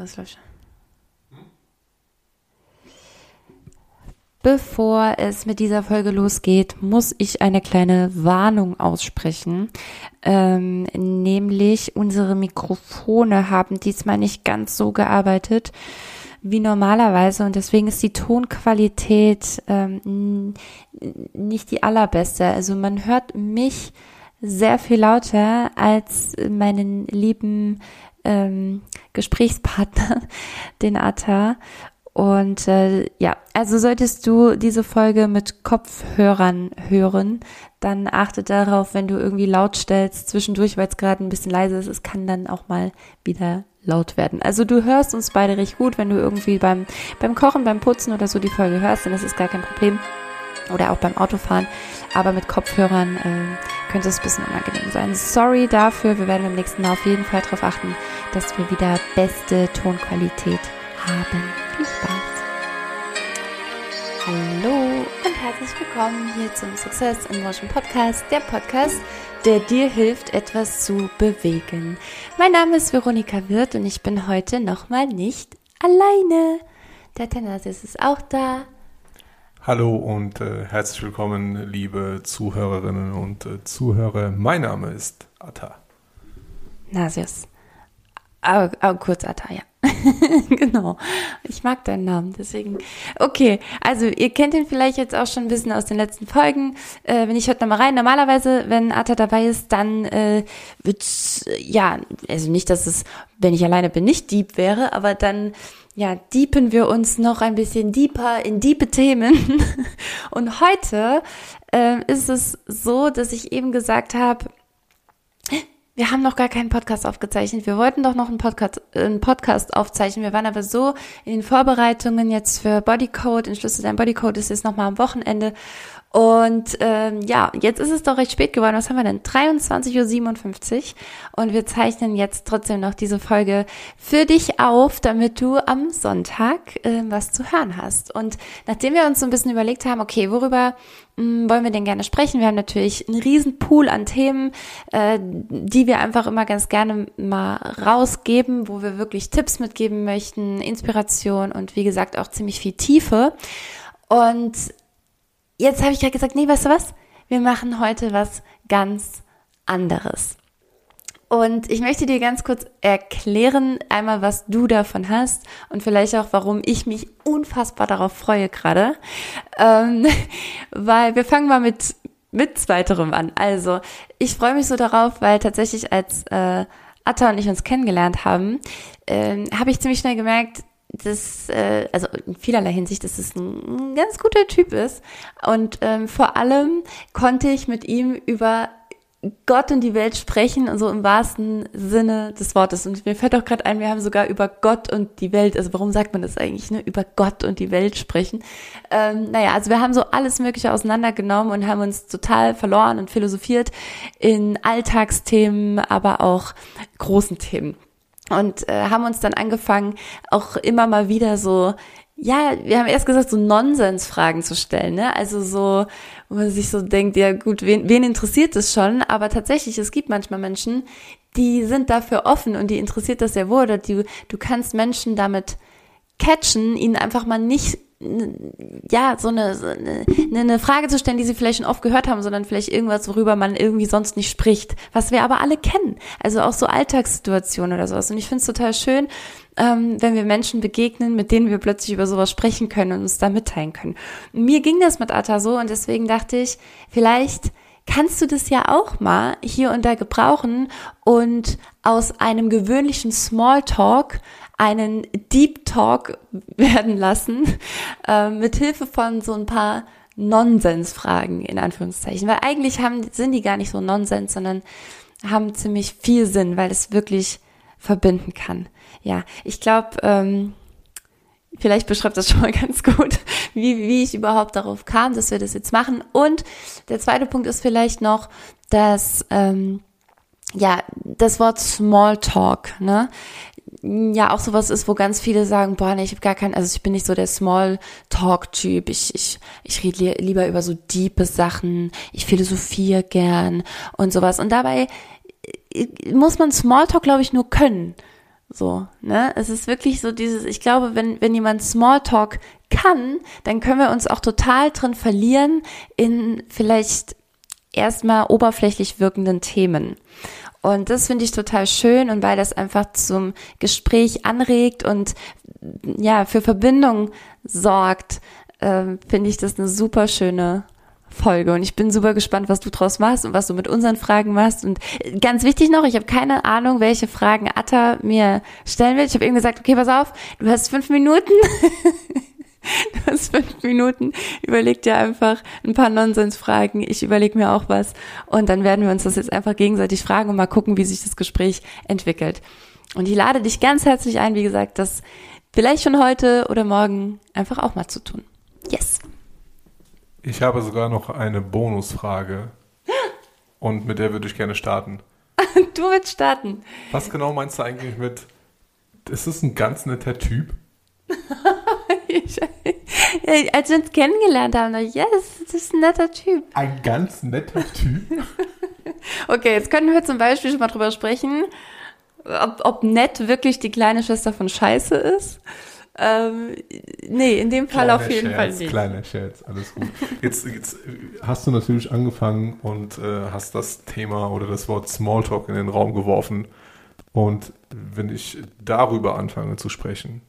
das läuft schon. Bevor es mit dieser Folge losgeht, muss ich eine kleine Warnung aussprechen. Ähm, nämlich unsere Mikrofone haben diesmal nicht ganz so gearbeitet wie normalerweise und deswegen ist die Tonqualität ähm, nicht die allerbeste. Also man hört mich sehr viel lauter als meinen lieben ähm, Gesprächspartner, den Atta. Und äh, ja, also solltest du diese Folge mit Kopfhörern hören, dann achte darauf, wenn du irgendwie laut stellst zwischendurch, weil es gerade ein bisschen leise ist, es kann dann auch mal wieder laut werden. Also du hörst uns beide recht gut, wenn du irgendwie beim, beim Kochen, beim Putzen oder so die Folge hörst, dann ist es gar kein Problem. Oder auch beim Autofahren. Aber mit Kopfhörern äh, könnte es ein bisschen unangenehm sein. Sorry dafür. Wir werden im nächsten Mal auf jeden Fall darauf achten, dass wir wieder beste Tonqualität haben. Viel Spaß! Hallo und herzlich willkommen hier zum Success in Motion Podcast, der Podcast, der dir hilft, etwas zu bewegen. Mein Name ist Veronika Wirth und ich bin heute nochmal nicht alleine. Der Thanasis ist auch da. Hallo und äh, herzlich willkommen, liebe Zuhörerinnen und äh, Zuhörer. Mein Name ist Atta. Nasius. Aber, aber kurz Atta, ja. genau. Ich mag deinen Namen, deswegen. Okay, also ihr kennt ihn vielleicht jetzt auch schon ein bisschen aus den letzten Folgen. Äh, wenn ich heute nochmal rein. Normalerweise, wenn Atta dabei ist, dann äh, wird's ja, also nicht, dass es, wenn ich alleine bin, nicht deep wäre, aber dann ja, deepen wir uns noch ein bisschen deeper in diepe Themen. Und heute äh, ist es so, dass ich eben gesagt habe, wir haben noch gar keinen Podcast aufgezeichnet. Wir wollten doch noch einen Podcast, einen Podcast aufzeichnen. Wir waren aber so in den Vorbereitungen jetzt für Bodycode, Entschlüsse dein Bodycode ist jetzt nochmal am Wochenende. Und ähm, ja, jetzt ist es doch recht spät geworden. Was haben wir denn? 23.57 Uhr. Und wir zeichnen jetzt trotzdem noch diese Folge für dich auf, damit du am Sonntag äh, was zu hören hast. Und nachdem wir uns so ein bisschen überlegt haben, okay, worüber mh, hm, wollen wir denn gerne sprechen? Wir haben natürlich einen riesen Pool an Themen, äh, die wir einfach immer ganz gerne mal rausgeben, wo wir wirklich Tipps mitgeben möchten, Inspiration und wie gesagt auch ziemlich viel Tiefe. Und jetzt habe ich ja gesagt, nee, weißt du was? Wir machen heute was ganz anderes. Und ich möchte dir ganz kurz erklären, einmal, was du davon hast und vielleicht auch, warum ich mich unfassbar darauf freue gerade. Ähm, weil wir fangen mal mit, mit zweiterem an. Also, ich freue mich so darauf, weil tatsächlich als äh, Atta und ich uns kennengelernt haben, äh, habe ich ziemlich schnell gemerkt, dass, äh, also in vielerlei Hinsicht, dass es ein, ein ganz guter Typ ist. Und ähm, vor allem konnte ich mit ihm über Gott und die Welt sprechen, und so im wahrsten Sinne des Wortes. Und mir fällt auch gerade ein, wir haben sogar über Gott und die Welt, also warum sagt man das eigentlich, ne? Über Gott und die Welt sprechen. Ähm, naja, also wir haben so alles Mögliche auseinandergenommen und haben uns total verloren und philosophiert in Alltagsthemen, aber auch großen Themen und äh, haben uns dann angefangen, auch immer mal wieder so, ja, wir haben erst gesagt, so Nonsensfragen zu stellen, ne? Also so, wo man sich so denkt, ja gut, wen, wen interessiert das schon? Aber tatsächlich, es gibt manchmal Menschen, die sind dafür offen und die interessiert das sehr wohl. Oder du, du kannst Menschen damit catchen, ihnen einfach mal nicht ja, so eine, so eine, eine Frage zu stellen, die sie vielleicht schon oft gehört haben, sondern vielleicht irgendwas, worüber man irgendwie sonst nicht spricht, was wir aber alle kennen. Also auch so Alltagssituationen oder sowas. Und ich finde es total schön, ähm, wenn wir Menschen begegnen, mit denen wir plötzlich über sowas sprechen können und uns da mitteilen können. mir ging das mit Atta so und deswegen dachte ich, vielleicht kannst du das ja auch mal hier und da gebrauchen und aus einem gewöhnlichen Smalltalk einen Deep Talk werden lassen, äh, mit Hilfe von so ein paar Nonsensfragen in Anführungszeichen, weil eigentlich haben, sind die gar nicht so Nonsens, sondern haben ziemlich viel Sinn, weil es wirklich verbinden kann. Ja, ich glaube, ähm, vielleicht beschreibt das schon mal ganz gut, wie, wie ich überhaupt darauf kam, dass wir das jetzt machen. Und der zweite Punkt ist vielleicht noch, dass ähm, ja das Wort Smalltalk, ne? Ja auch sowas ist, wo ganz viele sagen, boah, nee, ich habe gar keinen, also ich bin nicht so der Small-Talk-Typ. Ich, ich, ich rede li lieber über so diepe Sachen, ich philosophiere gern und sowas. Und dabei äh, muss man Smalltalk, glaube ich, nur können. So, ne? Es ist wirklich so dieses, ich glaube, wenn, wenn jemand Smalltalk kann, dann können wir uns auch total drin verlieren in vielleicht erstmal oberflächlich wirkenden Themen. Und das finde ich total schön und weil das einfach zum Gespräch anregt und ja, für Verbindung sorgt, äh, finde ich das eine super schöne Folge und ich bin super gespannt, was du draus machst und was du mit unseren Fragen machst. Und ganz wichtig noch, ich habe keine Ahnung, welche Fragen Atta mir stellen will. Ich habe eben gesagt, okay, pass auf, du hast fünf Minuten. du hast fünf Minuten. Überleg dir einfach ein paar Nonsensfragen. Ich überlege mir auch was. Und dann werden wir uns das jetzt einfach gegenseitig fragen und mal gucken, wie sich das Gespräch entwickelt. Und ich lade dich ganz herzlich ein, wie gesagt, das vielleicht schon heute oder morgen einfach auch mal zu tun. Yes. Ich habe sogar noch eine Bonusfrage. Und mit der würde ich gerne starten. du willst starten. Was genau meinst du eigentlich mit, ist das ein ganz netter Typ? ich, als wir uns kennengelernt haben, yes, das ist ein netter Typ. Ein ganz netter Typ? okay, jetzt können wir zum Beispiel schon mal drüber sprechen, ob, ob nett wirklich die kleine Schwester von Scheiße ist. Ähm, nee, in dem Fall kleiner auf jeden Scherz, Fall nicht. Kleiner Scherz, alles gut. Jetzt, jetzt hast du natürlich angefangen und äh, hast das Thema oder das Wort Smalltalk in den Raum geworfen. Und wenn ich darüber anfange zu sprechen,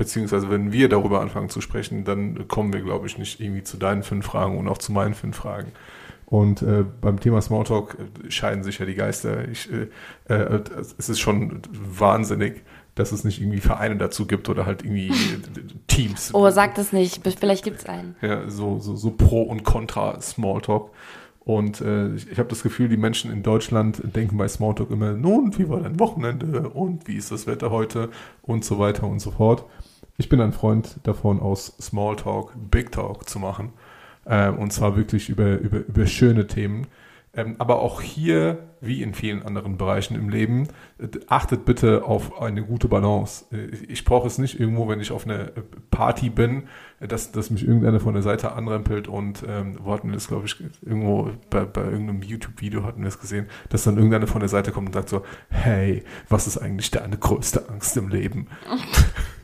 beziehungsweise wenn wir darüber anfangen zu sprechen, dann kommen wir, glaube ich, nicht irgendwie zu deinen fünf Fragen und auch zu meinen fünf Fragen. Und äh, beim Thema Smalltalk äh, scheiden sich ja die Geister. Ich, äh, äh, es ist schon wahnsinnig, dass es nicht irgendwie Vereine dazu gibt oder halt irgendwie Teams. Oh, sag das nicht. Vielleicht gibt es einen. Ja, so, so, so Pro und Contra Smalltalk. Und äh, ich, ich habe das Gefühl, die Menschen in Deutschland denken bei Smalltalk immer, nun, wie war dein Wochenende und wie ist das Wetter heute und so weiter und so fort. Ich bin ein Freund davon, aus Smalltalk Big Talk zu machen. Äh, und zwar wirklich über, über, über schöne Themen. Ähm, aber auch hier, wie in vielen anderen Bereichen im Leben, achtet bitte auf eine gute Balance. Äh, ich brauche es nicht irgendwo, wenn ich auf einer Party bin, dass, dass mich irgendeiner von der Seite anrempelt und ähm, wo hatten wir das, glaube ich, irgendwo bei, bei irgendeinem YouTube-Video hatten wir es gesehen, dass dann irgendeiner von der Seite kommt und sagt so, hey, was ist eigentlich deine größte Angst im Leben?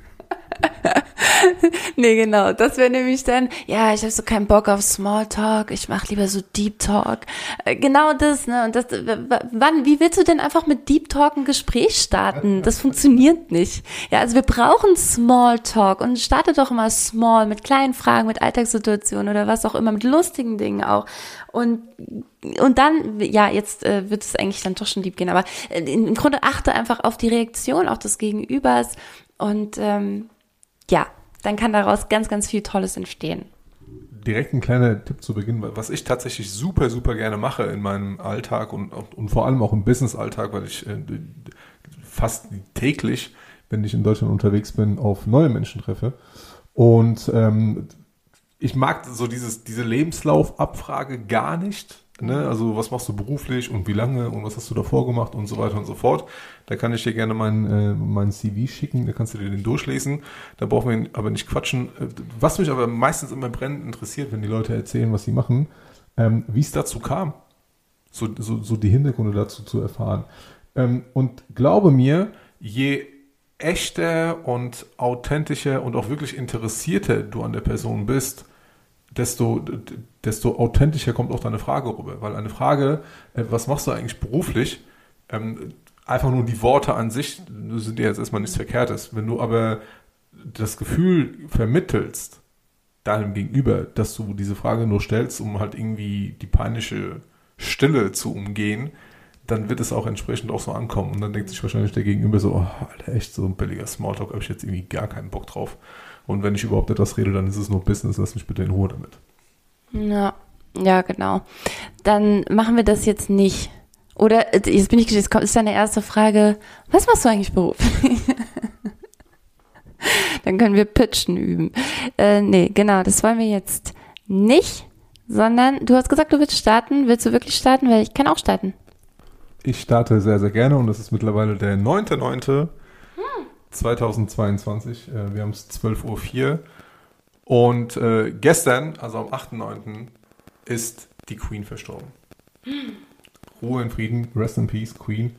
nee, genau. Das wäre nämlich dann, ja, ich habe so keinen Bock auf Smalltalk, ich mache lieber so Deep Talk. Äh, genau das, ne? Und das, wann, wie willst du denn einfach mit Deep Talk ein Gespräch starten? Das funktioniert nicht. Ja, also wir brauchen Smalltalk und starte doch immer small mit kleinen Fragen, mit Alltagssituationen oder was auch immer, mit lustigen Dingen auch. Und und dann, ja, jetzt äh, wird es eigentlich dann doch schon deep gehen, aber äh, im Grunde achte einfach auf die Reaktion auch des Gegenübers und ähm, ja, dann kann daraus ganz, ganz viel Tolles entstehen. Direkt ein kleiner Tipp zu Beginn, was ich tatsächlich super, super gerne mache in meinem Alltag und, und vor allem auch im Business-Alltag, weil ich äh, fast täglich, wenn ich in Deutschland unterwegs bin, auf neue Menschen treffe. Und ähm, ich mag so dieses, diese Lebenslaufabfrage gar nicht. Ne? Also was machst du beruflich und wie lange und was hast du davor gemacht und so weiter und so fort. Da kann ich dir gerne mein, äh, mein CV schicken, da kannst du dir den durchlesen. Da brauchen wir aber nicht quatschen. Äh, was mich aber meistens immer brennend interessiert, wenn die Leute erzählen, was sie machen, ähm, wie es dazu kam. So, so, so die Hintergründe dazu zu erfahren. Ähm, und glaube mir, je echter und authentischer und auch wirklich interessierter du an der Person bist, desto, desto authentischer kommt auch deine Frage rüber. Weil eine Frage, äh, was machst du eigentlich beruflich, ähm, einfach nur die Worte an sich sind ja jetzt erstmal nichts Verkehrtes. Wenn du aber das Gefühl vermittelst, deinem Gegenüber, dass du diese Frage nur stellst, um halt irgendwie die peinliche Stille zu umgehen, dann wird es auch entsprechend auch so ankommen. Und dann denkt sich wahrscheinlich der Gegenüber so, oh, Alter, echt so ein billiger Smalltalk, habe ich jetzt irgendwie gar keinen Bock drauf. Und wenn ich überhaupt etwas rede, dann ist es nur Business, lass mich bitte in Ruhe damit. Ja, ja, genau. Dann machen wir das jetzt nicht. Oder äh, jetzt bin ich jetzt ist deine erste Frage, was machst du eigentlich beruflich? dann können wir Pitchen üben. Äh, nee, genau, das wollen wir jetzt nicht, sondern du hast gesagt, du willst starten. Willst du wirklich starten? Weil ich kann auch starten. Ich starte sehr, sehr gerne und es ist mittlerweile der 9.9. 2022. Äh, wir haben es 12.04 Uhr. Und äh, gestern, also am 8.9., ist die Queen verstorben. Ruhe in Frieden, rest in peace, Queen.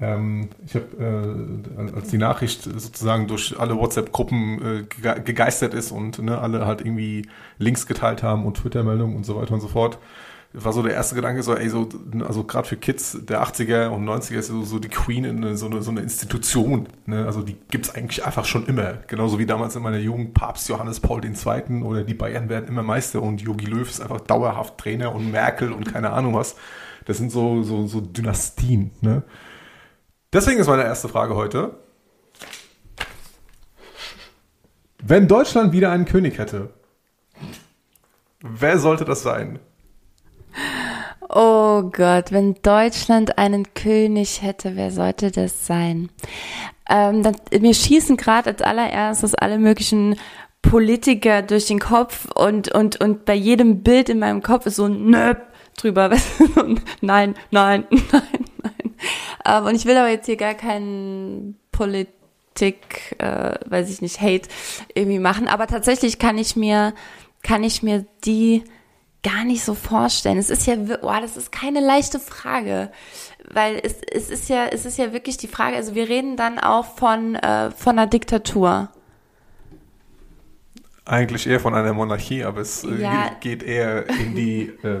Ähm, ich habe, äh, als die Nachricht sozusagen durch alle WhatsApp-Gruppen äh, gegeistert ist und ne, alle halt irgendwie Links geteilt haben und Twitter-Meldungen und so weiter und so fort, war so der erste Gedanke so, ey, so, also gerade für Kids der 80er und 90er ist so, so die Queen in so eine, so eine Institution. Ne? Also die gibt's eigentlich einfach schon immer. Genauso wie damals in meiner Jugend Papst Johannes Paul II. oder die Bayern werden immer Meister und Jogi Löw ist einfach dauerhaft Trainer und Merkel und keine Ahnung was. Das sind so, so, so Dynastien. Ne? Deswegen ist meine erste Frage heute. Wenn Deutschland wieder einen König hätte, wer sollte das sein? Oh Gott, wenn Deutschland einen König hätte, wer sollte das sein? Ähm, dann, mir schießen gerade als allererstes alle möglichen Politiker durch den Kopf und, und, und bei jedem Bild in meinem Kopf ist so ein Nöp drüber. nein, nein, nein, nein. Ähm, und ich will aber jetzt hier gar keinen Politik, äh, weiß ich nicht, Hate irgendwie machen. Aber tatsächlich kann ich mir, kann ich mir die gar nicht so vorstellen. Es ist ja, oh, das ist keine leichte Frage, weil es, es ist ja, es ist ja wirklich die Frage. Also wir reden dann auch von äh, von einer Diktatur. Eigentlich eher von einer Monarchie, aber es äh, ja. geht eher in die äh,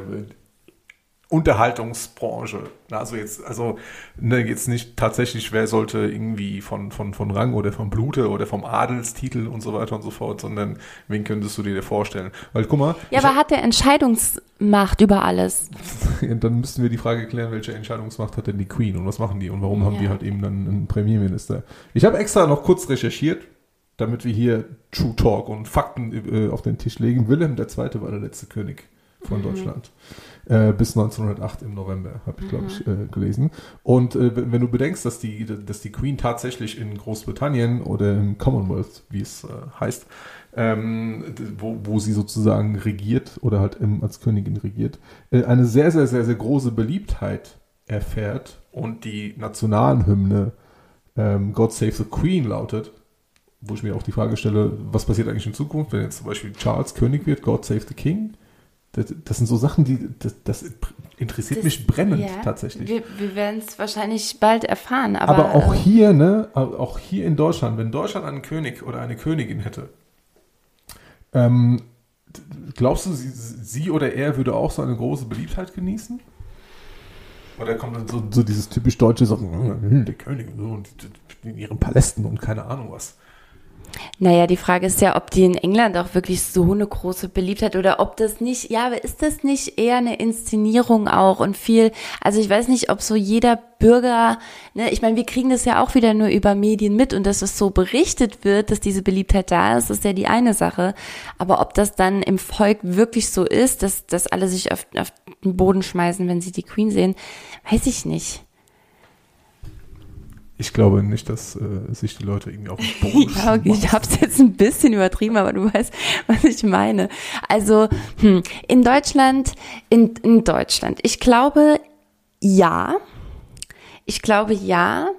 Unterhaltungsbranche. Also jetzt, also ne, jetzt nicht tatsächlich, wer sollte irgendwie von, von, von Rang oder vom Blute oder vom Adelstitel und so weiter und so fort, sondern wen könntest du dir vorstellen? Weil guck mal. Ja, aber hat der Entscheidungsmacht über alles? dann müssten wir die Frage klären, welche Entscheidungsmacht hat denn die Queen und was machen die und warum ja. haben die halt eben dann einen Premierminister? Ich habe extra noch kurz recherchiert, damit wir hier True Talk und Fakten äh, auf den Tisch legen. Wilhelm II. war der letzte König von mhm. Deutschland. Äh, bis 1908 im November, habe ich, glaube ich, äh, gelesen. Und äh, wenn du bedenkst, dass die, dass die Queen tatsächlich in Großbritannien oder im Commonwealth, wie es äh, heißt, ähm, wo, wo sie sozusagen regiert oder halt im, als Königin regiert, äh, eine sehr, sehr, sehr, sehr große Beliebtheit erfährt und die Nationalhymne ähm, God Save the Queen lautet, wo ich mir auch die Frage stelle, was passiert eigentlich in Zukunft, wenn jetzt zum Beispiel Charles König wird, God Save the King? Das, das, sind so Sachen, die das, das interessiert das, mich brennend ja, tatsächlich. Wir, wir werden es wahrscheinlich bald erfahren. Aber, aber auch ähm, hier, ne, auch hier in Deutschland, wenn Deutschland einen König oder eine Königin hätte, ähm, glaubst du, sie, sie, oder er würde auch so eine große Beliebtheit genießen? Oder kommt dann so, so dieses typisch deutsche, so, hm, der König so, in ihren Palästen und keine Ahnung was. Naja, die Frage ist ja, ob die in England auch wirklich so eine große Beliebtheit oder ob das nicht, ja, aber ist das nicht eher eine Inszenierung auch und viel, also ich weiß nicht, ob so jeder Bürger, ne, ich meine, wir kriegen das ja auch wieder nur über Medien mit und dass es so berichtet wird, dass diese Beliebtheit da ist, ist ja die eine Sache. Aber ob das dann im Volk wirklich so ist, dass, dass alle sich auf, auf den Boden schmeißen, wenn sie die Queen sehen, weiß ich nicht. Ich glaube nicht, dass äh, sich die Leute irgendwie auf den Boden Ja, okay, ich habe es jetzt ein bisschen übertrieben, aber du weißt, was ich meine. Also hm, in Deutschland, in, in Deutschland, ich glaube, ja, ich glaube ja,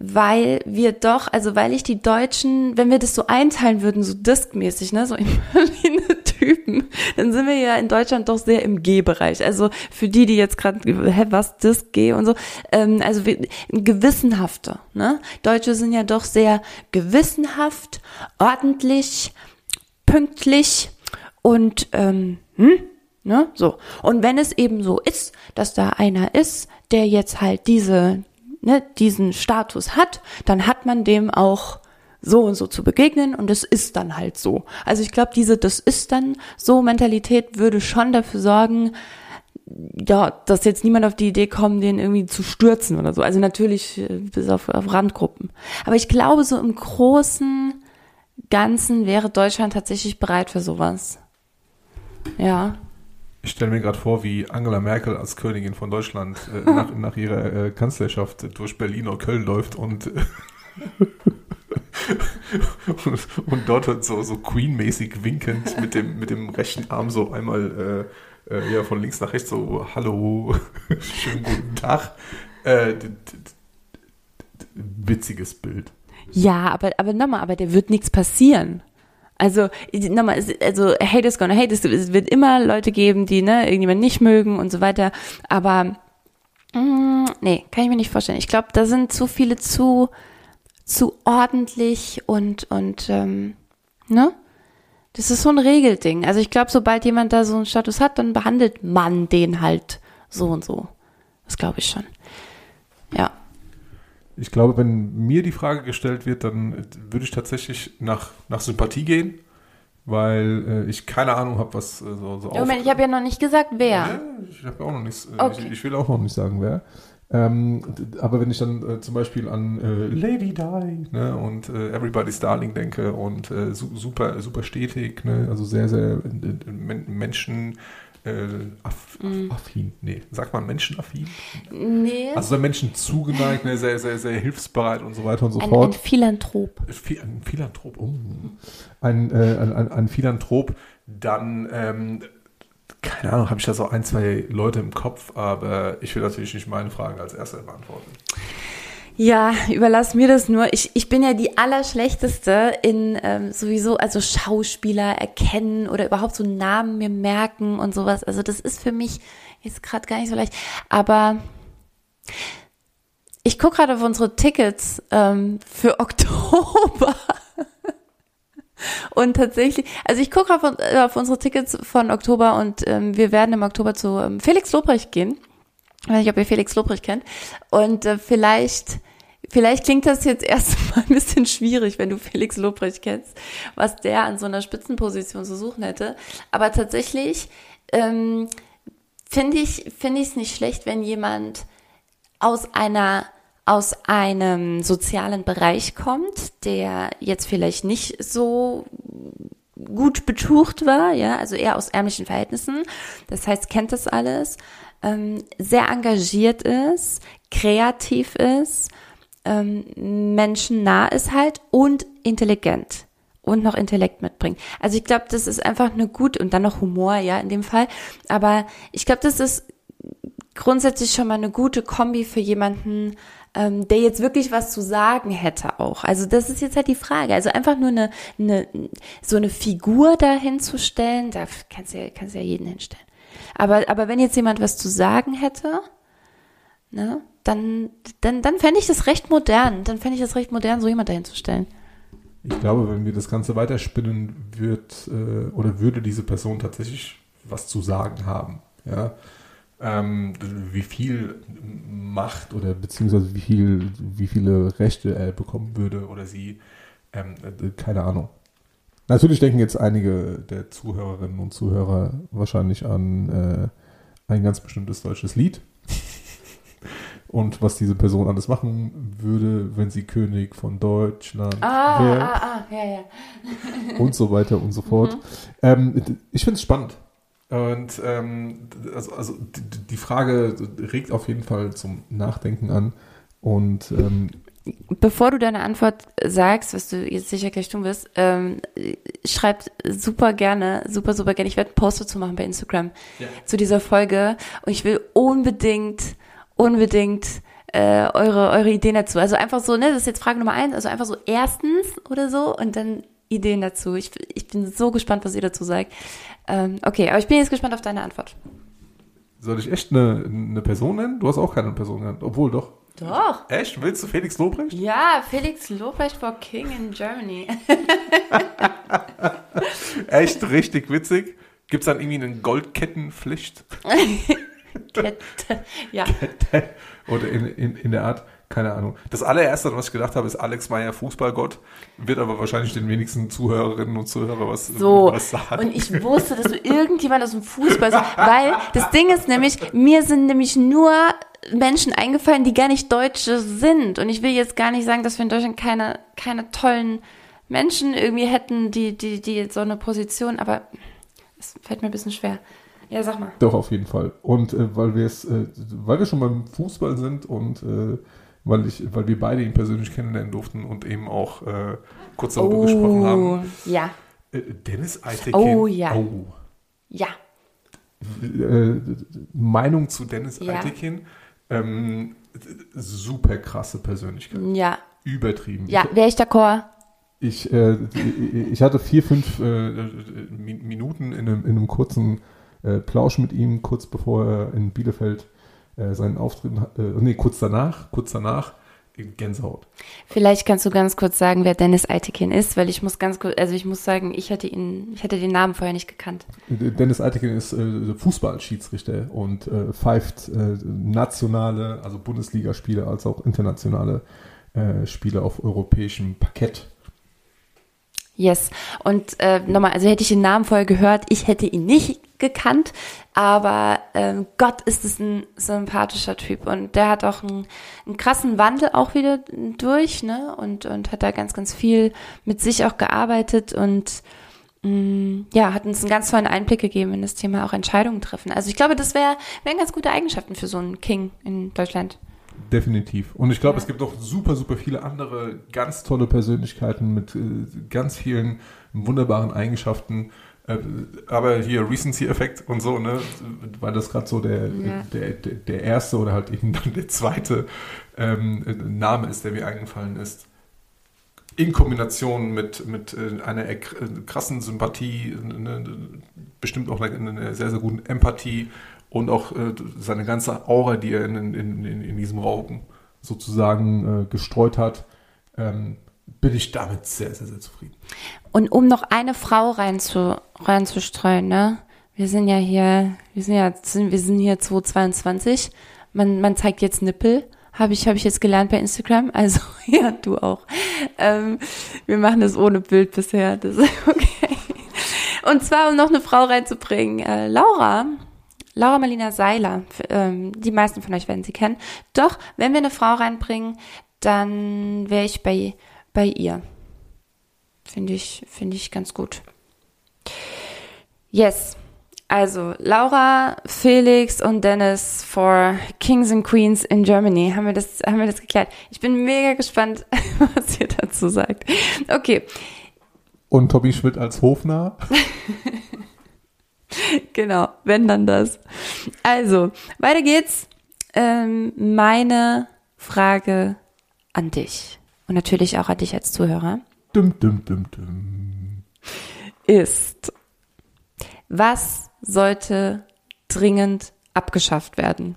weil wir doch, also weil ich die Deutschen, wenn wir das so einteilen würden, so diskmäßig, ne, so in verschiedene Typen, dann sind wir ja in Deutschland doch sehr im G-Bereich. Also für die, die jetzt gerade, hä, was, Disk, G und so, ähm, also wir, gewissenhafte, ne? Deutsche sind ja doch sehr gewissenhaft, ordentlich, pünktlich und, ähm, hm? Ne? So. Und wenn es eben so ist, dass da einer ist, der jetzt halt diese, ne, diesen Status hat, dann hat man dem auch so und so zu begegnen und es ist dann halt so. Also ich glaube, diese das ist dann so Mentalität würde schon dafür sorgen, ja, dass jetzt niemand auf die Idee kommt, den irgendwie zu stürzen oder so. Also natürlich äh, bis auf, auf Randgruppen. Aber ich glaube, so im großen Ganzen wäre Deutschland tatsächlich bereit für sowas. Ja. Ich stelle mir gerade vor, wie Angela Merkel als Königin von Deutschland äh, nach, nach, ihrer äh, Kanzlerschaft durch Berlin oder Köln läuft und, und, und, dort so, so Queen-mäßig winkend mit dem, mit dem rechten Arm so einmal äh, äh ja, von links nach rechts so Hallo, schönen guten Tag. Äh, witziges Bild. Ja, aber, aber nochmal, aber der wird nichts passieren. Also, nochmal, also hate is gonna hate. Es wird immer Leute geben, die ne, irgendjemand nicht mögen und so weiter. Aber Mm, nee, kann ich mir nicht vorstellen. Ich glaube, da sind zu viele zu, zu ordentlich und, und ähm, ne? Das ist so ein Regelding. Also ich glaube, sobald jemand da so einen Status hat, dann behandelt man den halt so und so. Das glaube ich schon. Ja. Ich glaube, wenn mir die Frage gestellt wird, dann würde ich tatsächlich nach, nach Sympathie gehen, weil äh, ich keine Ahnung habe, was äh, so, so Moment, ich habe ja noch nicht gesagt, wer. Ja, ich habe auch noch nichts. Äh, okay. ich, ich, will auch noch nicht sagen, wer. Ähm, aber wenn ich dann äh, zum Beispiel an äh, Lady Di ne, und äh, Everybody's Darling denke und äh, su super, super stetig, ne, also sehr, sehr äh, Menschen äh, aff, mm. affin, nee, sagt man menschenaffin? Nee. Also Menschen zugeneigt, ne, sehr, sehr, sehr hilfsbereit und so weiter und so ein, fort. Ein Philanthrop. Ein Philanthrop, oh. Ein, ein, ein, ein Philanthrop, dann ähm, keine Ahnung, habe ich da so ein, zwei Leute im Kopf, aber ich will natürlich nicht meine Fragen als erster beantworten. Ja, überlass mir das nur. Ich, ich bin ja die Allerschlechteste in ähm, sowieso, also Schauspieler erkennen oder überhaupt so Namen mir merken und sowas. Also das ist für mich jetzt gerade gar nicht so leicht. Aber ich gucke gerade auf unsere Tickets ähm, für Oktober. Und tatsächlich, also ich gucke auf, äh, auf, unsere Tickets von Oktober und ähm, wir werden im Oktober zu ähm, Felix Lobrecht gehen. Ich weiß nicht, ob ihr Felix Lobrecht kennt. Und äh, vielleicht, vielleicht klingt das jetzt erstmal ein bisschen schwierig, wenn du Felix Lobrecht kennst, was der an so einer Spitzenposition zu suchen hätte. Aber tatsächlich ähm, finde ich finde ich es nicht schlecht, wenn jemand aus einer aus einem sozialen Bereich kommt, der jetzt vielleicht nicht so gut betucht war, ja, also eher aus ärmlichen Verhältnissen, das heißt, kennt das alles, ähm, sehr engagiert ist, kreativ ist, ähm, menschennah ist halt und intelligent und noch Intellekt mitbringt. Also ich glaube, das ist einfach eine gut und dann noch Humor, ja, in dem Fall. Aber ich glaube, das ist grundsätzlich schon mal eine gute Kombi für jemanden, ähm, der jetzt wirklich was zu sagen hätte auch. Also das ist jetzt halt die Frage. Also einfach nur eine, eine so eine Figur dahin zu stellen, da kannst du ja, kannst ja jeden hinstellen. Aber, aber wenn jetzt jemand was zu sagen hätte, ne, dann, dann, dann fände ich das recht modern. Dann fände ich das recht modern, so jemand dahin zu stellen. Ich glaube, wenn wir das Ganze weiterspinnen, wird äh, oder würde diese Person tatsächlich was zu sagen haben. Ja, ähm, wie viel Macht oder beziehungsweise wie viel, wie viele Rechte er bekommen würde oder sie, ähm, äh, keine Ahnung. Natürlich denken jetzt einige der Zuhörerinnen und Zuhörer wahrscheinlich an äh, ein ganz bestimmtes deutsches Lied und was diese Person alles machen würde, wenn sie König von Deutschland ah, wäre. Ah, ah, ja, ja. und so weiter und so fort. Mhm. Ähm, ich finde es spannend. Und ähm, also, also die, die, Frage regt auf jeden Fall zum Nachdenken an. Und ähm, bevor du deine Antwort sagst, was du jetzt sicher gleich tun wirst, ähm, schreibt super gerne, super, super gerne. Ich werde einen Post dazu machen bei Instagram ja. zu dieser Folge. Und ich will unbedingt, unbedingt äh, eure, eure Ideen dazu. Also einfach so, ne, das ist jetzt Frage Nummer eins, also einfach so erstens oder so und dann Ideen dazu. Ich, ich bin so gespannt, was ihr dazu sagt. Ähm, okay, aber ich bin jetzt gespannt auf deine Antwort. Soll ich echt eine, eine Person nennen? Du hast auch keine Person genannt, obwohl doch. Doch. Echt? Willst du Felix Lobrecht? Ja, Felix Lobrecht for King in Germany. echt richtig witzig. Gibt es dann irgendwie eine Goldkettenpflicht? Kette, ja. Kette. Oder in, in, in der Art keine Ahnung. Das allererste, was ich gedacht habe, ist Alex Meyer Fußballgott. Wird aber wahrscheinlich den wenigsten Zuhörerinnen und Zuhörern was, so. was sagen. Und ich wusste, dass du irgendjemand aus dem Fußball weil das Ding ist nämlich, mir sind nämlich nur Menschen eingefallen, die gar nicht Deutsche sind. Und ich will jetzt gar nicht sagen, dass wir in Deutschland keine, keine tollen Menschen irgendwie hätten, die, die, die so eine Position, aber es fällt mir ein bisschen schwer. Ja, sag mal. Doch, auf jeden Fall. Und äh, weil wir es, äh, weil wir schon beim Fußball sind und äh, weil, ich, weil wir beide ihn persönlich kennenlernen durften und eben auch äh, kurz darüber oh, gesprochen haben. Ja. Äh, Dennis Eitekin. Oh ja. Oh. Ja. Äh, Meinung zu Dennis ja. Eitekin. Ähm, super krasse Persönlichkeit. Ja. Übertrieben. Ja, wäre ich d'accord. Ich, äh, ich hatte vier, fünf äh, Minuten in einem, in einem kurzen äh, Plausch mit ihm, kurz bevor er in Bielefeld äh, seinen Auftritt, äh, nee, kurz danach, kurz danach, Gänsehaut. Vielleicht kannst du ganz kurz sagen, wer Dennis Eitekin ist, weil ich muss ganz kurz, also ich muss sagen, ich hatte ihn, ich hatte den Namen vorher nicht gekannt. Dennis Eitekin ist äh, Fußballschiedsrichter und äh, pfeift äh, nationale, also Bundesligaspiele als auch internationale äh, Spiele auf europäischem Parkett. Yes. Und äh, nochmal, also hätte ich den Namen vorher gehört, ich hätte ihn nicht gekannt, aber ähm, Gott ist es ein sympathischer Typ und der hat auch einen, einen krassen Wandel auch wieder durch, ne? Und, und hat da ganz, ganz viel mit sich auch gearbeitet und mh, mm, ja, hat uns einen ganz tollen Einblick gegeben in das Thema auch Entscheidungen treffen. Also ich glaube, das wäre wär ganz gute Eigenschaften für so einen King in Deutschland. Definitiv. Und ich glaube, ja. es gibt auch super, super viele andere ganz tolle Persönlichkeiten mit äh, ganz vielen wunderbaren Eigenschaften. Äh, aber hier Recency-Effekt und so, ne, weil das gerade so der, ja. der, der, der, erste oder halt eben dann der zweite ähm, Name ist, der mir eingefallen ist. In Kombination mit, mit äh, einer krassen Sympathie, ne, bestimmt auch einer, einer sehr, sehr guten Empathie und auch äh, seine ganze Aura, die er in, in, in, in diesem Raum sozusagen äh, gestreut hat, ähm, bin ich damit sehr, sehr, sehr zufrieden. Und um noch eine Frau reinzu, reinzustreuen, ne? Wir sind ja hier, wir sind ja, wir sind hier 2022. Man, man zeigt jetzt Nippel. Habe ich, habe ich jetzt gelernt bei Instagram. Also, ja, du auch. Ähm, wir machen das ohne Bild bisher. Das ist okay. Und zwar, um noch eine Frau reinzubringen. Äh, Laura Laura Marlina Seiler, ähm, die meisten von euch werden sie kennen. Doch, wenn wir eine Frau reinbringen, dann wäre ich bei, bei ihr. Finde ich, finde ich ganz gut. Yes. Also, Laura, Felix und Dennis for Kings and Queens in Germany. Haben wir das, haben wir das geklärt? Ich bin mega gespannt, was ihr dazu sagt. Okay. Und Tobi Schmidt als Hofnarr? genau, wenn dann das. Also, weiter geht's. Ähm, meine Frage an dich und natürlich auch an dich als Zuhörer. Dum, dum, dum, dum. Ist, was sollte dringend abgeschafft werden?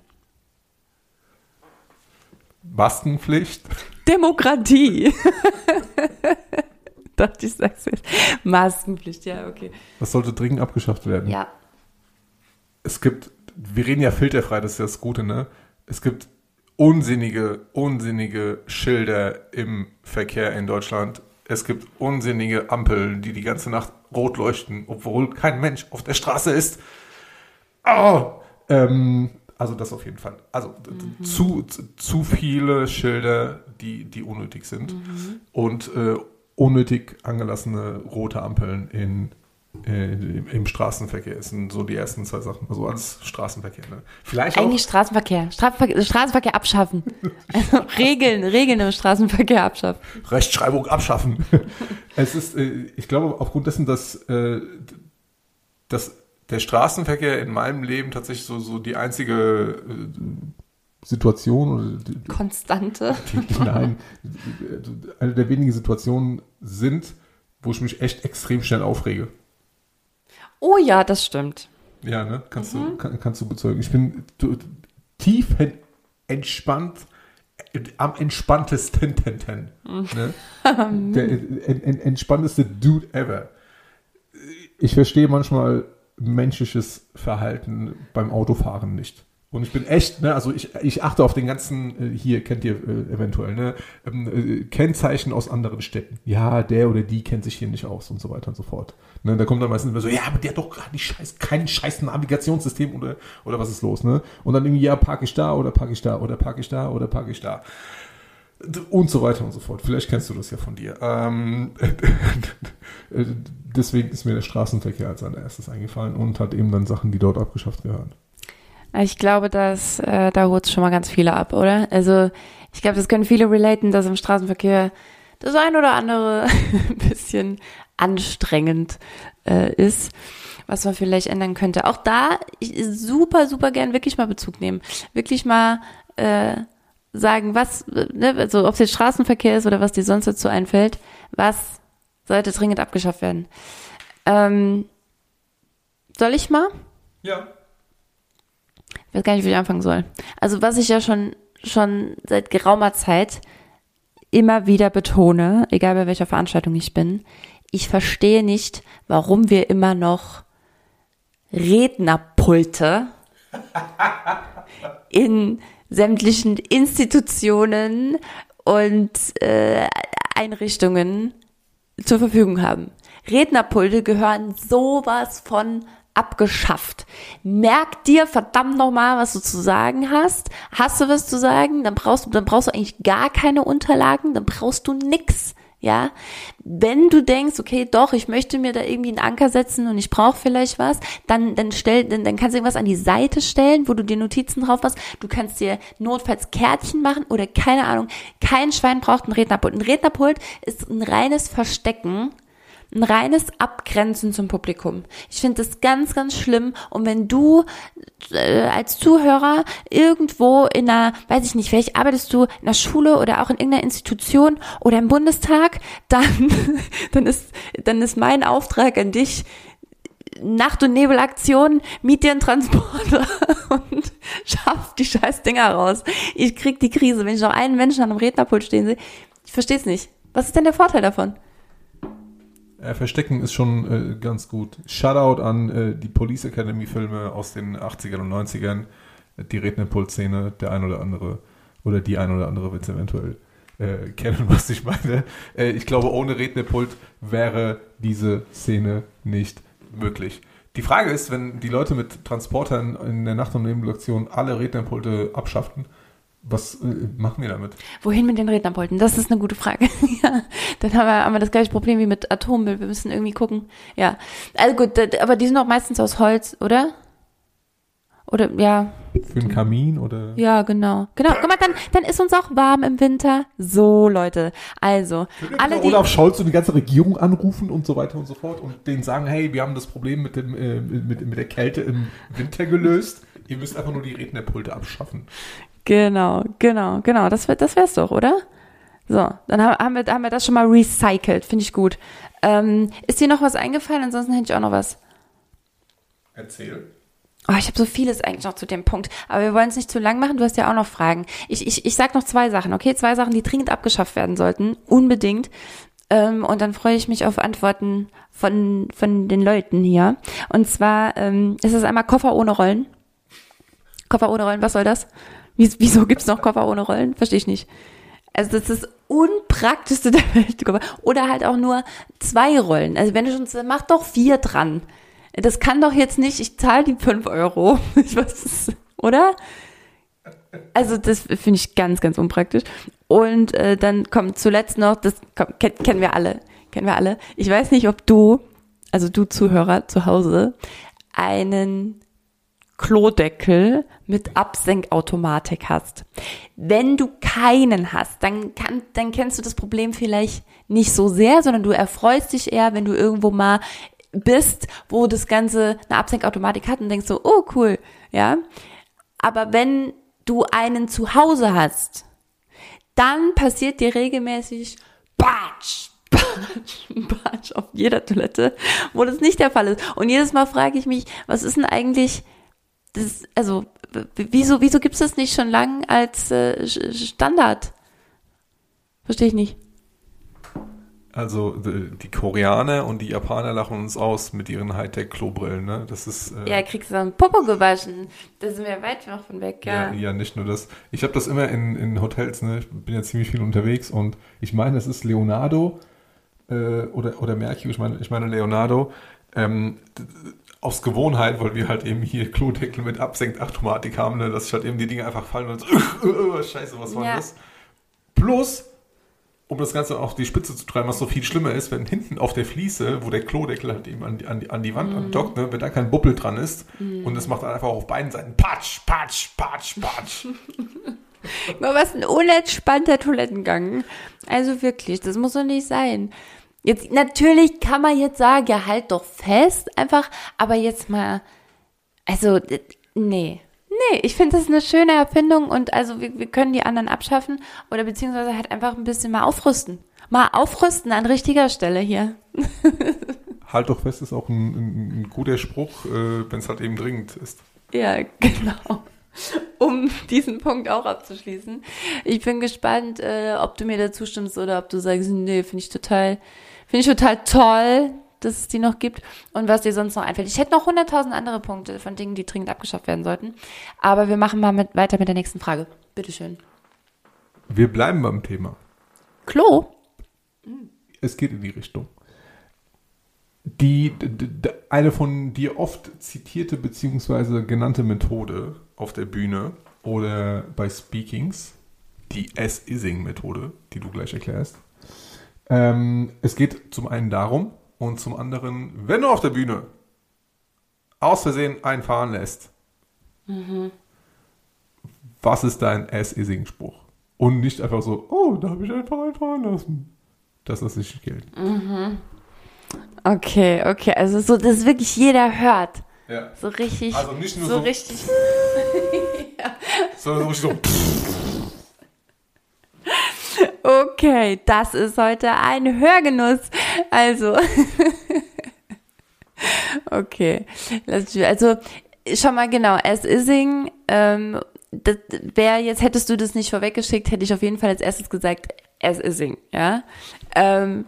Maskenpflicht. Demokratie. dachte, ich sag's jetzt. Maskenpflicht, ja, okay. Das sollte dringend abgeschafft werden. Ja. Es gibt, wir reden ja filterfrei, das ist ja das Gute, ne? Es gibt unsinnige, unsinnige Schilder im Verkehr in Deutschland. Es gibt unsinnige Ampeln, die die ganze Nacht rot leuchten, obwohl kein Mensch auf der Straße ist. Oh! Ähm, also das auf jeden Fall. Also mhm. zu, zu viele Schilder, die, die unnötig sind. Mhm. Und äh, unnötig angelassene rote Ampeln in, äh, im Straßenverkehr. Das sind so die ersten zwei Sachen. Also alles Straßenverkehr. Ne? Vielleicht Eigentlich auch, Straßenverkehr. Straßenverkehr. Straßenverkehr abschaffen. Also Regeln, Regeln im Straßenverkehr abschaffen. Rechtschreibung abschaffen. es ist, äh, ich glaube, aufgrund dessen, dass, äh, dass der Straßenverkehr in meinem Leben tatsächlich so, so die einzige äh, Situation oder die, Konstante. Die, nein, eine der wenigen Situationen sind, wo ich mich echt extrem schnell aufrege. Oh ja, das stimmt. Ja, ne? Kannst, mhm. du, kann, kannst du bezeugen. Ich bin tief entspannt, am entspanntesten, mhm. ne? der entspannteste Dude ever. Ich verstehe manchmal menschliches Verhalten beim Autofahren nicht. Und ich bin echt, ne, also ich, ich achte auf den ganzen, äh, hier kennt ihr äh, eventuell, ne, ähm, äh, Kennzeichen aus anderen Städten. Ja, der oder die kennt sich hier nicht aus und so weiter und so fort. Ne, da kommt dann meistens immer so, ja, aber der hat doch gar nicht scheiß, kein scheiß Navigationssystem oder, oder was ist los, ne? Und dann irgendwie, ja, parke ich da oder parke ich da oder parke ich da oder parke ich da. Und so weiter und so fort. Vielleicht kennst du das ja von dir. Ähm, deswegen ist mir der Straßenverkehr als allererstes eingefallen und hat eben dann Sachen, die dort abgeschafft gehören. Ich glaube, dass äh, da holt schon mal ganz viele ab, oder? Also ich glaube, das können viele relaten, dass im Straßenverkehr das ein oder andere ein bisschen anstrengend äh, ist, was man vielleicht ändern könnte. Auch da ich super, super gern wirklich mal Bezug nehmen. Wirklich mal äh, sagen, was, ne, also ob es jetzt Straßenverkehr ist oder was dir sonst dazu einfällt, was sollte dringend abgeschafft werden. Ähm, soll ich mal? Ja. Ich weiß gar nicht, wie ich anfangen soll. Also was ich ja schon, schon seit geraumer Zeit immer wieder betone, egal bei welcher Veranstaltung ich bin, ich verstehe nicht, warum wir immer noch Rednerpulte in sämtlichen Institutionen und äh, Einrichtungen zur Verfügung haben. Rednerpulte gehören sowas von abgeschafft. Merk dir verdammt nochmal, was du zu sagen hast. Hast du was zu sagen, dann brauchst du, dann brauchst du eigentlich gar keine Unterlagen, dann brauchst du nix. Ja, wenn du denkst, okay, doch, ich möchte mir da irgendwie einen Anker setzen und ich brauche vielleicht was, dann dann stell, dann, dann kannst du irgendwas an die Seite stellen, wo du dir Notizen drauf hast. Du kannst dir notfalls Kärtchen machen oder keine Ahnung. Kein Schwein braucht ein Rednerpult. Ein Rednerpult ist ein reines Verstecken ein reines Abgrenzen zum Publikum. Ich finde das ganz, ganz schlimm. Und wenn du äh, als Zuhörer irgendwo in einer, weiß ich nicht, vielleicht arbeitest du in einer Schule oder auch in irgendeiner Institution oder im Bundestag, dann, dann ist, dann ist mein Auftrag an dich, Nacht- und Nebelaktion, miet dir einen Transporter und schaff die scheiß Dinger raus. Ich krieg die Krise, wenn ich noch einen Menschen an einem Rednerpult stehen sehe. Ich verstehe es nicht. Was ist denn der Vorteil davon? Äh, Verstecken ist schon äh, ganz gut. Shoutout an äh, die Police Academy Filme aus den 80ern und 90ern. Die Rednerpult-Szene, der ein oder andere oder die ein oder andere wird es eventuell äh, kennen, was ich meine. Äh, ich glaube, ohne Rednerpult wäre diese Szene nicht möglich. Die Frage ist, wenn die Leute mit Transportern in der Nacht- und Nebelaktion alle Rednerpulte abschafften, was äh, machen wir damit? Wohin mit den Rednerpulten? Das ist eine gute Frage. ja, dann haben wir, haben wir das gleiche Problem wie mit Atommüll. Wir müssen irgendwie gucken. Ja, also gut, aber die sind auch meistens aus Holz, oder? Oder ja. Für einen Kamin oder? Ja, genau. Genau. Guck mal, dann, dann ist uns auch warm im Winter. So, Leute. Also, alle die. Olaf Scholz und die ganze Regierung anrufen und so weiter und so fort und denen sagen, hey, wir haben das Problem mit dem, äh, mit, mit der Kälte im Winter gelöst. Ihr müsst einfach nur die Rednerpulte abschaffen. Genau, genau, genau. Das, das wär's doch, oder? So, dann haben wir, haben wir das schon mal recycelt. Finde ich gut. Ähm, ist dir noch was eingefallen? Ansonsten hätte ich auch noch was. Erzähl. Oh, ich habe so vieles eigentlich noch zu dem Punkt. Aber wir wollen es nicht zu lang machen. Du hast ja auch noch Fragen. Ich, ich, ich sag noch zwei Sachen, okay? Zwei Sachen, die dringend abgeschafft werden sollten. Unbedingt. Ähm, und dann freue ich mich auf Antworten von, von den Leuten hier. Und zwar ähm, ist es einmal Koffer ohne Rollen. Koffer ohne Rollen, was soll das? Wieso gibt's noch Koffer ohne Rollen? Verstehe ich nicht. Also das ist das unpraktischste der Welt. Oder halt auch nur zwei Rollen. Also wenn du schon, mach doch vier dran. Das kann doch jetzt nicht, ich zahle die fünf Euro. Ich weiß, oder? Also das finde ich ganz, ganz unpraktisch. Und äh, dann kommt zuletzt noch, das komm, kenn, kennen wir alle, kennen wir alle. Ich weiß nicht, ob du, also du Zuhörer zu Hause, einen Klodeckel mit Absenkautomatik hast. Wenn du keinen hast, dann, kann, dann kennst du das Problem vielleicht nicht so sehr, sondern du erfreust dich eher, wenn du irgendwo mal bist, wo das Ganze eine Absenkautomatik hat und denkst so, oh cool, ja. Aber wenn du einen zu Hause hast, dann passiert dir regelmäßig Batsch, Batsch, Batsch auf jeder Toilette, wo das nicht der Fall ist. Und jedes Mal frage ich mich, was ist denn eigentlich das, also, wieso, wieso gibt es das nicht schon lang als äh, Standard? Verstehe ich nicht. Also die Koreaner und die Japaner lachen uns aus mit ihren Hightech-Klobrillen, ne? Das ist. Äh, ja, kriegst du dann Popo gewaschen. Da sind wir weit noch von weg, ja. Ja, ja nicht nur das. Ich habe das immer in, in Hotels, ne? Ich bin ja ziemlich viel unterwegs und ich meine, es ist Leonardo äh, oder, oder Mercury, ich meine, ich meine Leonardo. Ähm, aus Gewohnheit, weil wir halt eben hier Klodeckel mit Absenkt-Automatik haben, ne, dass halt eben die Dinge einfach fallen und so, uh, scheiße, was war ja. das? Plus, um das Ganze auf die Spitze zu treiben, was so viel schlimmer ist, wenn hinten auf der Fliese, wo der Klodeckel halt eben an die, an die, an die Wand mm. andockt, ne, wenn da kein Buppel dran ist mm. und es macht einfach auf beiden Seiten Patsch, Patsch, Patsch, Patsch. Mal was ein unentspannter Toilettengang. Also wirklich, das muss doch nicht sein. Jetzt, natürlich kann man jetzt sagen, ja, halt doch fest, einfach, aber jetzt mal, also, nee. Nee, ich finde das eine schöne Erfindung und also wir, wir können die anderen abschaffen oder beziehungsweise halt einfach ein bisschen mal aufrüsten. Mal aufrüsten an richtiger Stelle hier. halt doch fest ist auch ein, ein, ein guter Spruch, äh, wenn es halt eben dringend ist. Ja, genau. Um diesen Punkt auch abzuschließen. Ich bin gespannt, äh, ob du mir da zustimmst oder ob du sagst, nee, finde ich total, finde ich total toll, dass es die noch gibt und was dir sonst noch einfällt. Ich hätte noch 100.000 andere Punkte von Dingen, die dringend abgeschafft werden sollten. Aber wir machen mal mit, weiter mit der nächsten Frage. Bitteschön. Wir bleiben beim Thema. Klo? Es geht in die Richtung. Die, eine von dir oft zitierte bzw. genannte Methode auf der Bühne oder bei Speakings, die S-Ising-Methode, die du gleich erklärst. Ähm, es geht zum einen darum und zum anderen, wenn du auf der Bühne aus Versehen einen fahren lässt, was ist dein S-Ising-Spruch? Und nicht einfach so, oh, da habe ich einfach einen fahren lassen. Das ich nicht gelten. Okay, okay. Also so, dass wirklich jeder hört. Ja. So richtig. Also nicht nur so, so- richtig. Sondern richtig so, Okay, das ist heute ein Hörgenuss. Also. okay. Also, schon mal genau, as ising, ähm, das wäre jetzt, hättest du das nicht vorweggeschickt, hätte ich auf jeden Fall als erstes gesagt, as ising, ja. Ähm,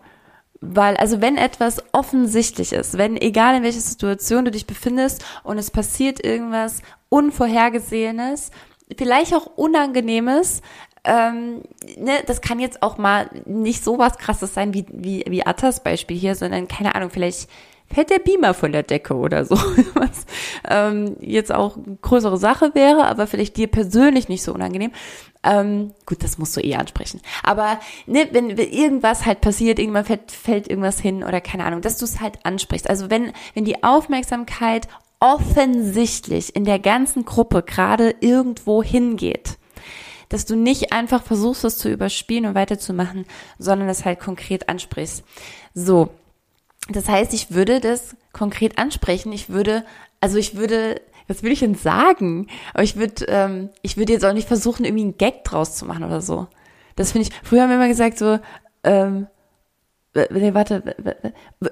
weil, also wenn etwas offensichtlich ist, wenn, egal in welcher Situation du dich befindest und es passiert irgendwas Unvorhergesehenes, vielleicht auch Unangenehmes, ähm, ne, das kann jetzt auch mal nicht so was krasses sein wie, wie, wie Attas Beispiel hier, sondern keine Ahnung, vielleicht fällt der Beamer von der Decke oder so, was ähm, jetzt auch größere Sache wäre, aber vielleicht dir persönlich nicht so unangenehm. Ähm, gut, das musst du eh ansprechen. Aber ne, wenn, wenn irgendwas halt passiert, irgendwann fällt, fällt irgendwas hin oder keine Ahnung, dass du es halt ansprichst. Also wenn, wenn die Aufmerksamkeit offensichtlich in der ganzen Gruppe gerade irgendwo hingeht, dass du nicht einfach versuchst, es zu überspielen und weiterzumachen, sondern es halt konkret ansprichst. So. Das heißt, ich würde das konkret ansprechen. Ich würde, also ich würde, was würde ich denn sagen? Aber ich würde, ähm, ich würde jetzt auch nicht versuchen, irgendwie einen Gag draus zu machen oder so. Das finde ich, früher haben wir immer gesagt so, ähm, äh, nee, warte,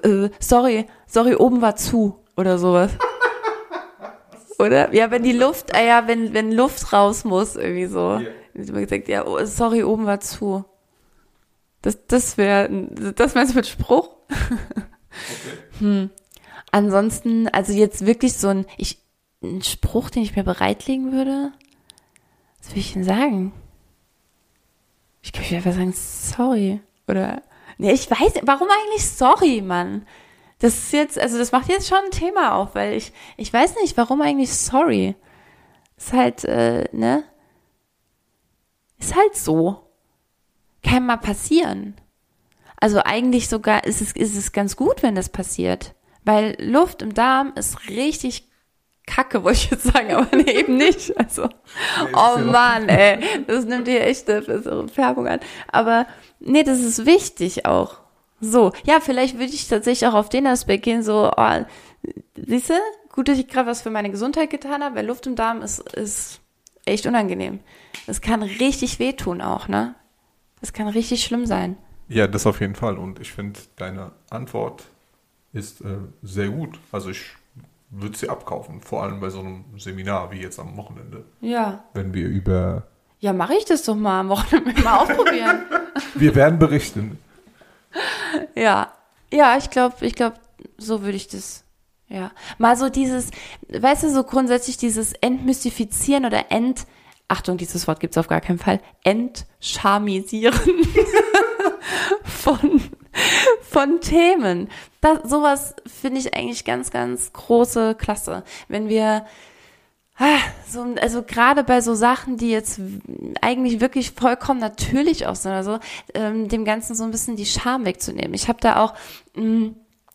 äh, sorry, sorry, oben war zu oder sowas. Oder? Ja, wenn die Luft, äh, ja, wenn, wenn Luft raus muss, irgendwie so. Ja. Wird immer gesagt, ja, oh, sorry, oben war zu. Das, das wäre, das meinst du mit Spruch? okay. Ansonsten, also jetzt wirklich so ein, ich, ein Spruch, den ich mir bereitlegen würde, was will ich denn sagen? Ich würde einfach sagen, sorry. Oder, nee, ich weiß, warum eigentlich sorry, Mann? Das ist jetzt, also das macht jetzt schon ein Thema auf, weil ich, ich weiß nicht, warum eigentlich sorry. Ist halt, äh, ne? Ist halt so. Kann mal passieren. Also eigentlich sogar ist es, ist es ganz gut, wenn das passiert. Weil Luft im Darm ist richtig kacke, wollte ich jetzt sagen, aber nee, eben nicht. Also, oh Mann, ey, das nimmt hier echt eine bessere Färbung an. Aber nee, das ist wichtig auch. So, ja, vielleicht würde ich tatsächlich auch auf den Aspekt gehen, so, oh, siehst du, gut, dass ich gerade was für meine Gesundheit getan habe, weil Luft im Darm ist, ist echt unangenehm. Das kann richtig wehtun auch, ne? Das kann richtig schlimm sein. Ja, das auf jeden Fall. Und ich finde, deine Antwort ist äh, sehr gut. Also ich würde sie abkaufen, vor allem bei so einem Seminar wie jetzt am Wochenende. Ja. Wenn wir über. Ja, mache ich das doch mal am Wochenende mal ausprobieren. Wir werden berichten. ja. Ja, ich glaube, ich glaube, so würde ich das. Ja. Mal so dieses, weißt du, so grundsätzlich dieses Entmystifizieren oder Ent, Achtung, dieses Wort gibt's auf gar keinen Fall, Entschamisieren von, von Themen. Das, sowas finde ich eigentlich ganz, ganz große Klasse. Wenn wir Ah, so, also gerade bei so Sachen, die jetzt eigentlich wirklich vollkommen natürlich auch sind, also ähm, dem Ganzen so ein bisschen die Scham wegzunehmen. Ich habe da auch mh,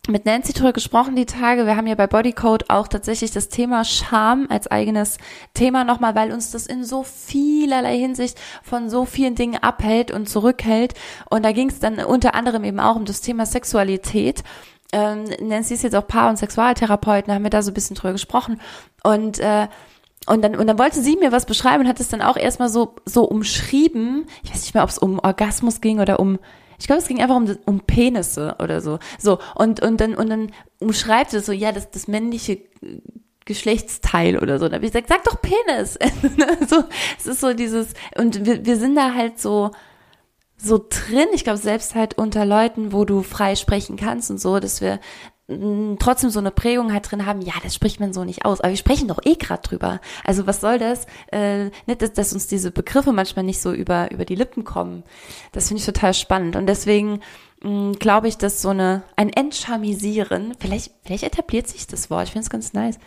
mit Nancy drüber gesprochen die Tage. Wir haben ja bei Bodycode auch tatsächlich das Thema Scham als eigenes Thema nochmal, weil uns das in so vielerlei Hinsicht von so vielen Dingen abhält und zurückhält. Und da ging es dann unter anderem eben auch um das Thema Sexualität. Ähm, Nancy ist jetzt auch Paar- und Sexualtherapeutin, da haben wir da so ein bisschen drüber gesprochen. Und äh, und dann, und dann wollte sie mir was beschreiben und hat es dann auch erstmal so, so umschrieben. Ich weiß nicht mehr, ob es um Orgasmus ging oder um, ich glaube, es ging einfach um, um Penisse oder so. So, und, und dann, und dann umschreibt es so, ja, das, das männliche Geschlechtsteil oder so. Da habe ich gesagt, sag doch Penis. so, es ist so dieses, und wir, wir sind da halt so, so drin, ich glaube, selbst halt unter Leuten, wo du frei sprechen kannst und so, dass wir trotzdem so eine Prägung halt drin haben, ja, das spricht man so nicht aus. Aber wir sprechen doch eh gerade drüber. Also was soll das? Äh, nicht, dass, dass uns diese Begriffe manchmal nicht so über, über die Lippen kommen. Das finde ich total spannend. Und deswegen glaube ich, dass so eine, ein Entchamisieren, vielleicht, vielleicht etabliert sich das Wort. Ich finde es ganz nice.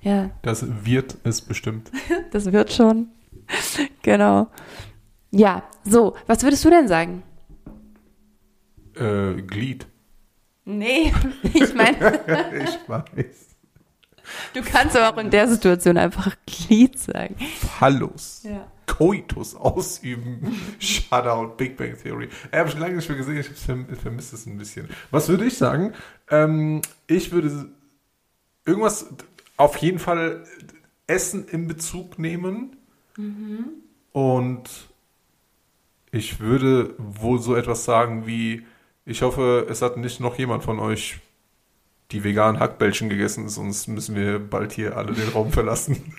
Ja. Das wird es bestimmt. das wird schon. genau. Ja, so, was würdest du denn sagen? Äh, Glied. Nee, ich meine. ich weiß. Du kannst aber auch in der Situation einfach Glied sagen. Phallus. Ja. Coitus ausüben. Shoutout, Big Bang Theory. Ich habe schon lange nicht mehr gesehen, ich vermisse es ein bisschen. Was würde ich sagen? Ähm, ich würde irgendwas auf jeden Fall Essen in Bezug nehmen. Mhm. Und ich würde wohl so etwas sagen wie, ich hoffe, es hat nicht noch jemand von euch die veganen Hackbällchen gegessen, sonst müssen wir bald hier alle den Raum verlassen.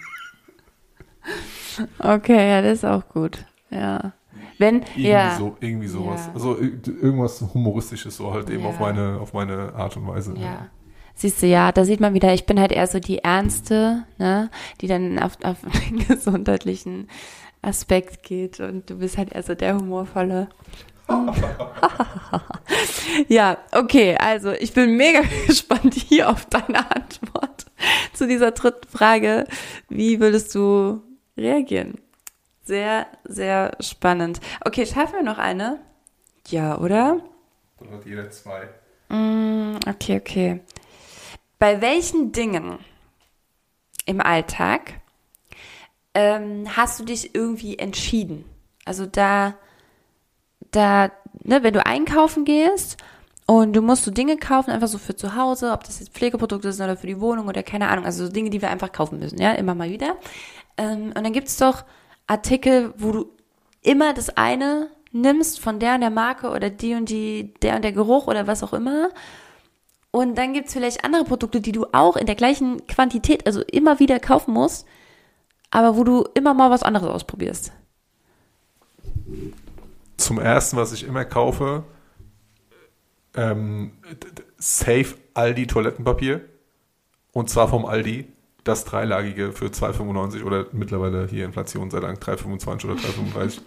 Okay, ja, das ist auch gut. Ja. Wenn, irgendwie ja. so, irgendwie sowas. Ja. Also irgendwas Humoristisches, so halt eben ja. auf meine, auf meine Art und Weise. Ja. Siehst du, ja, da sieht man wieder, ich bin halt eher so die Ernste, ne, die dann auf, auf den gesundheitlichen Aspekt geht und du bist halt eher so der humorvolle. ja, okay, also ich bin mega gespannt hier auf deine Antwort zu dieser dritten Frage. Wie würdest du reagieren? Sehr, sehr spannend. Okay, schaffen wir noch eine? Ja, oder? Dann hat jeder zwei. Mm, okay, okay. Bei welchen Dingen im Alltag ähm, hast du dich irgendwie entschieden? Also da da, ne, wenn du einkaufen gehst und du musst so Dinge kaufen, einfach so für zu Hause, ob das jetzt Pflegeprodukte sind oder für die Wohnung oder keine Ahnung, also so Dinge, die wir einfach kaufen müssen, ja, immer mal wieder. Ähm, und dann gibt's doch Artikel, wo du immer das eine nimmst von der und der Marke oder die und die, der und der Geruch oder was auch immer. Und dann gibt's vielleicht andere Produkte, die du auch in der gleichen Quantität, also immer wieder kaufen musst, aber wo du immer mal was anderes ausprobierst zum ersten, was ich immer kaufe, ähm, Safe Aldi Toilettenpapier. Und zwar vom Aldi. Das dreilagige für 2,95 oder mittlerweile hier Inflation sei Dank 3,25 oder 3,35.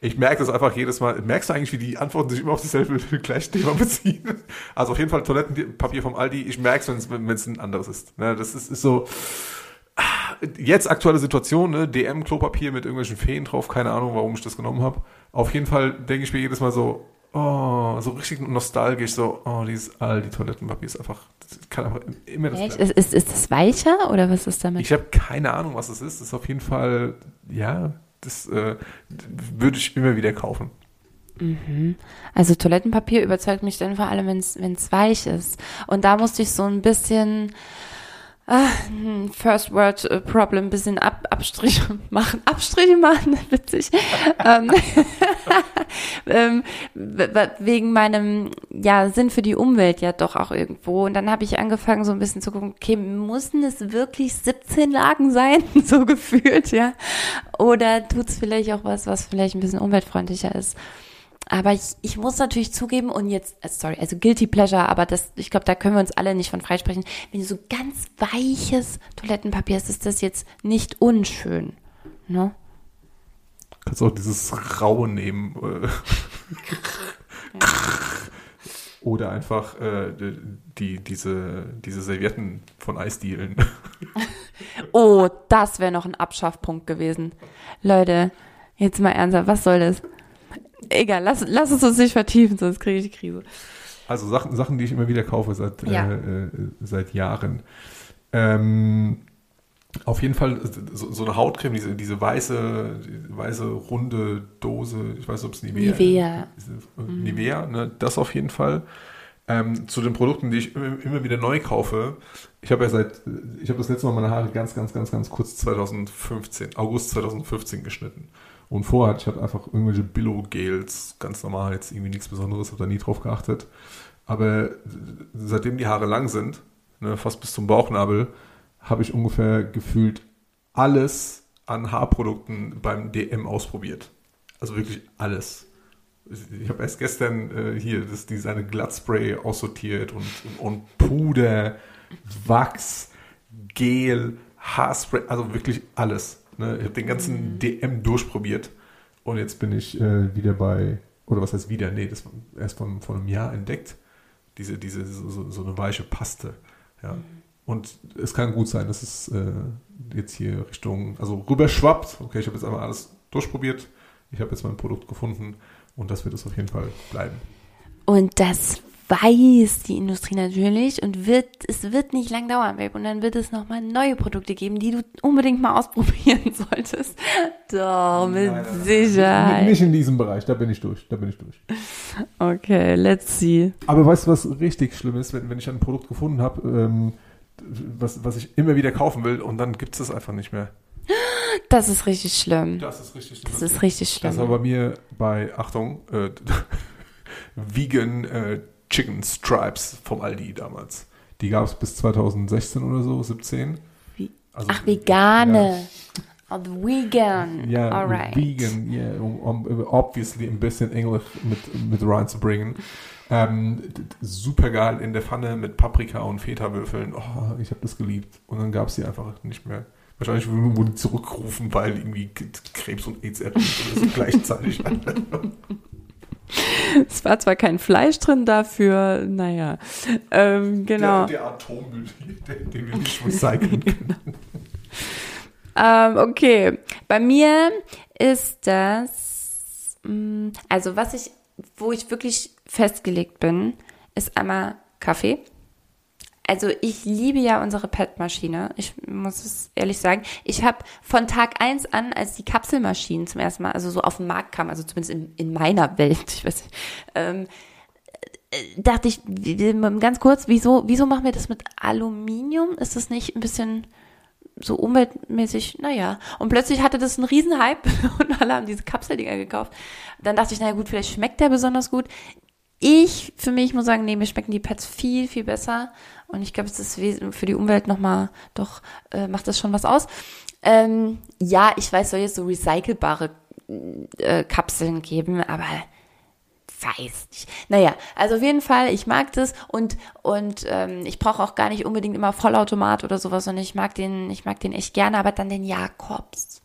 ich merke das einfach jedes Mal. Merkst du eigentlich, wie die Antworten sich immer auf dasselbe gleiche Thema beziehen? Also auf jeden Fall Toilettenpapier vom Aldi. Ich merke es, wenn es ein anderes ist. Ne, das ist, ist so jetzt aktuelle Situation, ne? DM-Klopapier mit irgendwelchen Feen drauf, keine Ahnung, warum ich das genommen habe. Auf jeden Fall denke ich mir jedes Mal so, oh, so richtig nostalgisch, so, oh, dieses Aldi Toilettenpapier ist einfach, das kann einfach immer das Echt? Ist, ist, ist das weicher oder was ist damit? Ich habe keine Ahnung, was es ist. Das ist auf jeden Fall, ja, das äh, würde ich immer wieder kaufen. Mhm. Also Toilettenpapier überzeugt mich dann vor allem, wenn es weich ist. Und da musste ich so ein bisschen Ah, hm, First Word äh, Problem, bisschen Ab Abstriche machen, Abstriche machen, witzig. Ähm, ähm, wegen meinem ja Sinn für die Umwelt ja doch auch irgendwo. Und dann habe ich angefangen so ein bisschen zu gucken, okay, mussten es wirklich 17 Lagen sein, so gefühlt, ja? Oder tut's vielleicht auch was, was vielleicht ein bisschen umweltfreundlicher ist? Aber ich, ich muss natürlich zugeben und jetzt, äh, sorry, also guilty pleasure, aber das, ich glaube, da können wir uns alle nicht von freisprechen. Wenn du so ganz weiches Toilettenpapier hast, ist das jetzt nicht unschön, ne? Du kannst auch dieses Raue nehmen. Äh. Oder einfach äh, die, diese, diese Servietten von Eisdielen. oh, das wäre noch ein Abschaffpunkt gewesen. Leute, jetzt mal ernsthaft, was soll das? Egal, lass, lass es uns nicht vertiefen, sonst kriege ich die Krise. Also Sachen, Sachen, die ich immer wieder kaufe seit, ja. äh, seit Jahren. Ähm, auf jeden Fall so, so, eine Hautcreme, diese, diese weiße, weiße runde Dose, ich weiß nicht, ob es Nivea, Nivea. Ist, äh, mhm. Nivea, ne, das auf jeden Fall. Ähm, zu den Produkten, die ich immer, immer wieder neu kaufe. Ich habe ja seit, ich habe das letzte Mal meine Haare ganz, ganz, ganz, ganz kurz 2015, August 2015 geschnitten. Und vorher hatte ich halt einfach irgendwelche Billo-Gels, ganz normal, jetzt irgendwie nichts Besonderes, habe da nie drauf geachtet. Aber seitdem die Haare lang sind, ne, fast bis zum Bauchnabel, habe ich ungefähr gefühlt alles an Haarprodukten beim DM ausprobiert. Also wirklich alles. Ich habe erst gestern äh, hier das, die, seine Glattspray aussortiert und, und Puder, Wachs, Gel, Haarspray, also wirklich alles. Ne? Ich habe den ganzen DM durchprobiert und jetzt bin ich äh, wieder bei, oder was heißt wieder? Nee, das war erst von, von einem Jahr entdeckt. Diese, diese, so, so eine weiche Paste. Ja. Mhm. Und es kann gut sein, dass es äh, jetzt hier Richtung, also rüberschwappt. Okay, ich habe jetzt einmal alles durchprobiert. Ich habe jetzt mein Produkt gefunden und das wird es auf jeden Fall bleiben. Und das weiß die Industrie natürlich und wird, es wird nicht lang dauern, Babe. Und dann wird es nochmal neue Produkte geben, die du unbedingt mal ausprobieren solltest. Doch, mit nein, nein, Sicherheit. Nicht in diesem Bereich, da bin ich durch, da bin ich durch. Okay, let's see. Aber weißt du, was richtig schlimm ist, wenn, wenn ich ein Produkt gefunden habe, ähm, was, was ich immer wieder kaufen will und dann gibt es das einfach nicht mehr. Das ist richtig schlimm. Das ist richtig schlimm. Das ist richtig schlimm. Das war bei mir bei, Achtung, äh, Vegan äh, Chicken Stripes vom Aldi damals. Die gab es bis 2016 oder so, 17. Wie? Also, Ach, vegane. Ja. Also vegan. Ja, Alright. vegan, yeah, um, um, obviously ein bisschen Englisch mit, mit reinzubringen. Ähm, super geil in der Pfanne mit Paprika und Feta-Würfeln. Oh, ich habe das geliebt. Und dann gab es die einfach nicht mehr. Wahrscheinlich wurden die zurückgerufen, weil irgendwie Krebs und AIDS gleichzeitig. Es war zwar kein Fleisch drin dafür, naja, ähm, genau. Der, der Atommüll, den, wir nicht recyceln können. ähm, okay, bei mir ist das, mm, also was ich, wo ich wirklich festgelegt bin, ist einmal Kaffee also ich liebe ja unsere PET-Maschine. Ich muss es ehrlich sagen. Ich habe von Tag eins an, als die Kapselmaschinen zum ersten Mal, also so auf den Markt kamen, also zumindest in, in meiner Welt, ich weiß nicht, ähm, äh, dachte ich, ganz kurz, wieso, wieso machen wir das mit Aluminium? Ist das nicht ein bisschen so umweltmäßig, naja. Und plötzlich hatte das einen Riesenhype und alle haben diese Kapseldinger gekauft. Dann dachte ich, naja gut, vielleicht schmeckt der besonders gut. Ich, für mich muss sagen, nee, mir schmecken die Pads viel, viel besser. Und ich glaube, es ist für die Umwelt nochmal, doch, äh, macht das schon was aus. Ähm, ja, ich weiß, soll jetzt so recycelbare äh, Kapseln geben, aber weiß nicht. Naja, also auf jeden Fall, ich mag das und, und ähm, ich brauche auch gar nicht unbedingt immer Vollautomat oder sowas, sondern ich mag den, ich mag den echt gerne, aber dann den Jakobs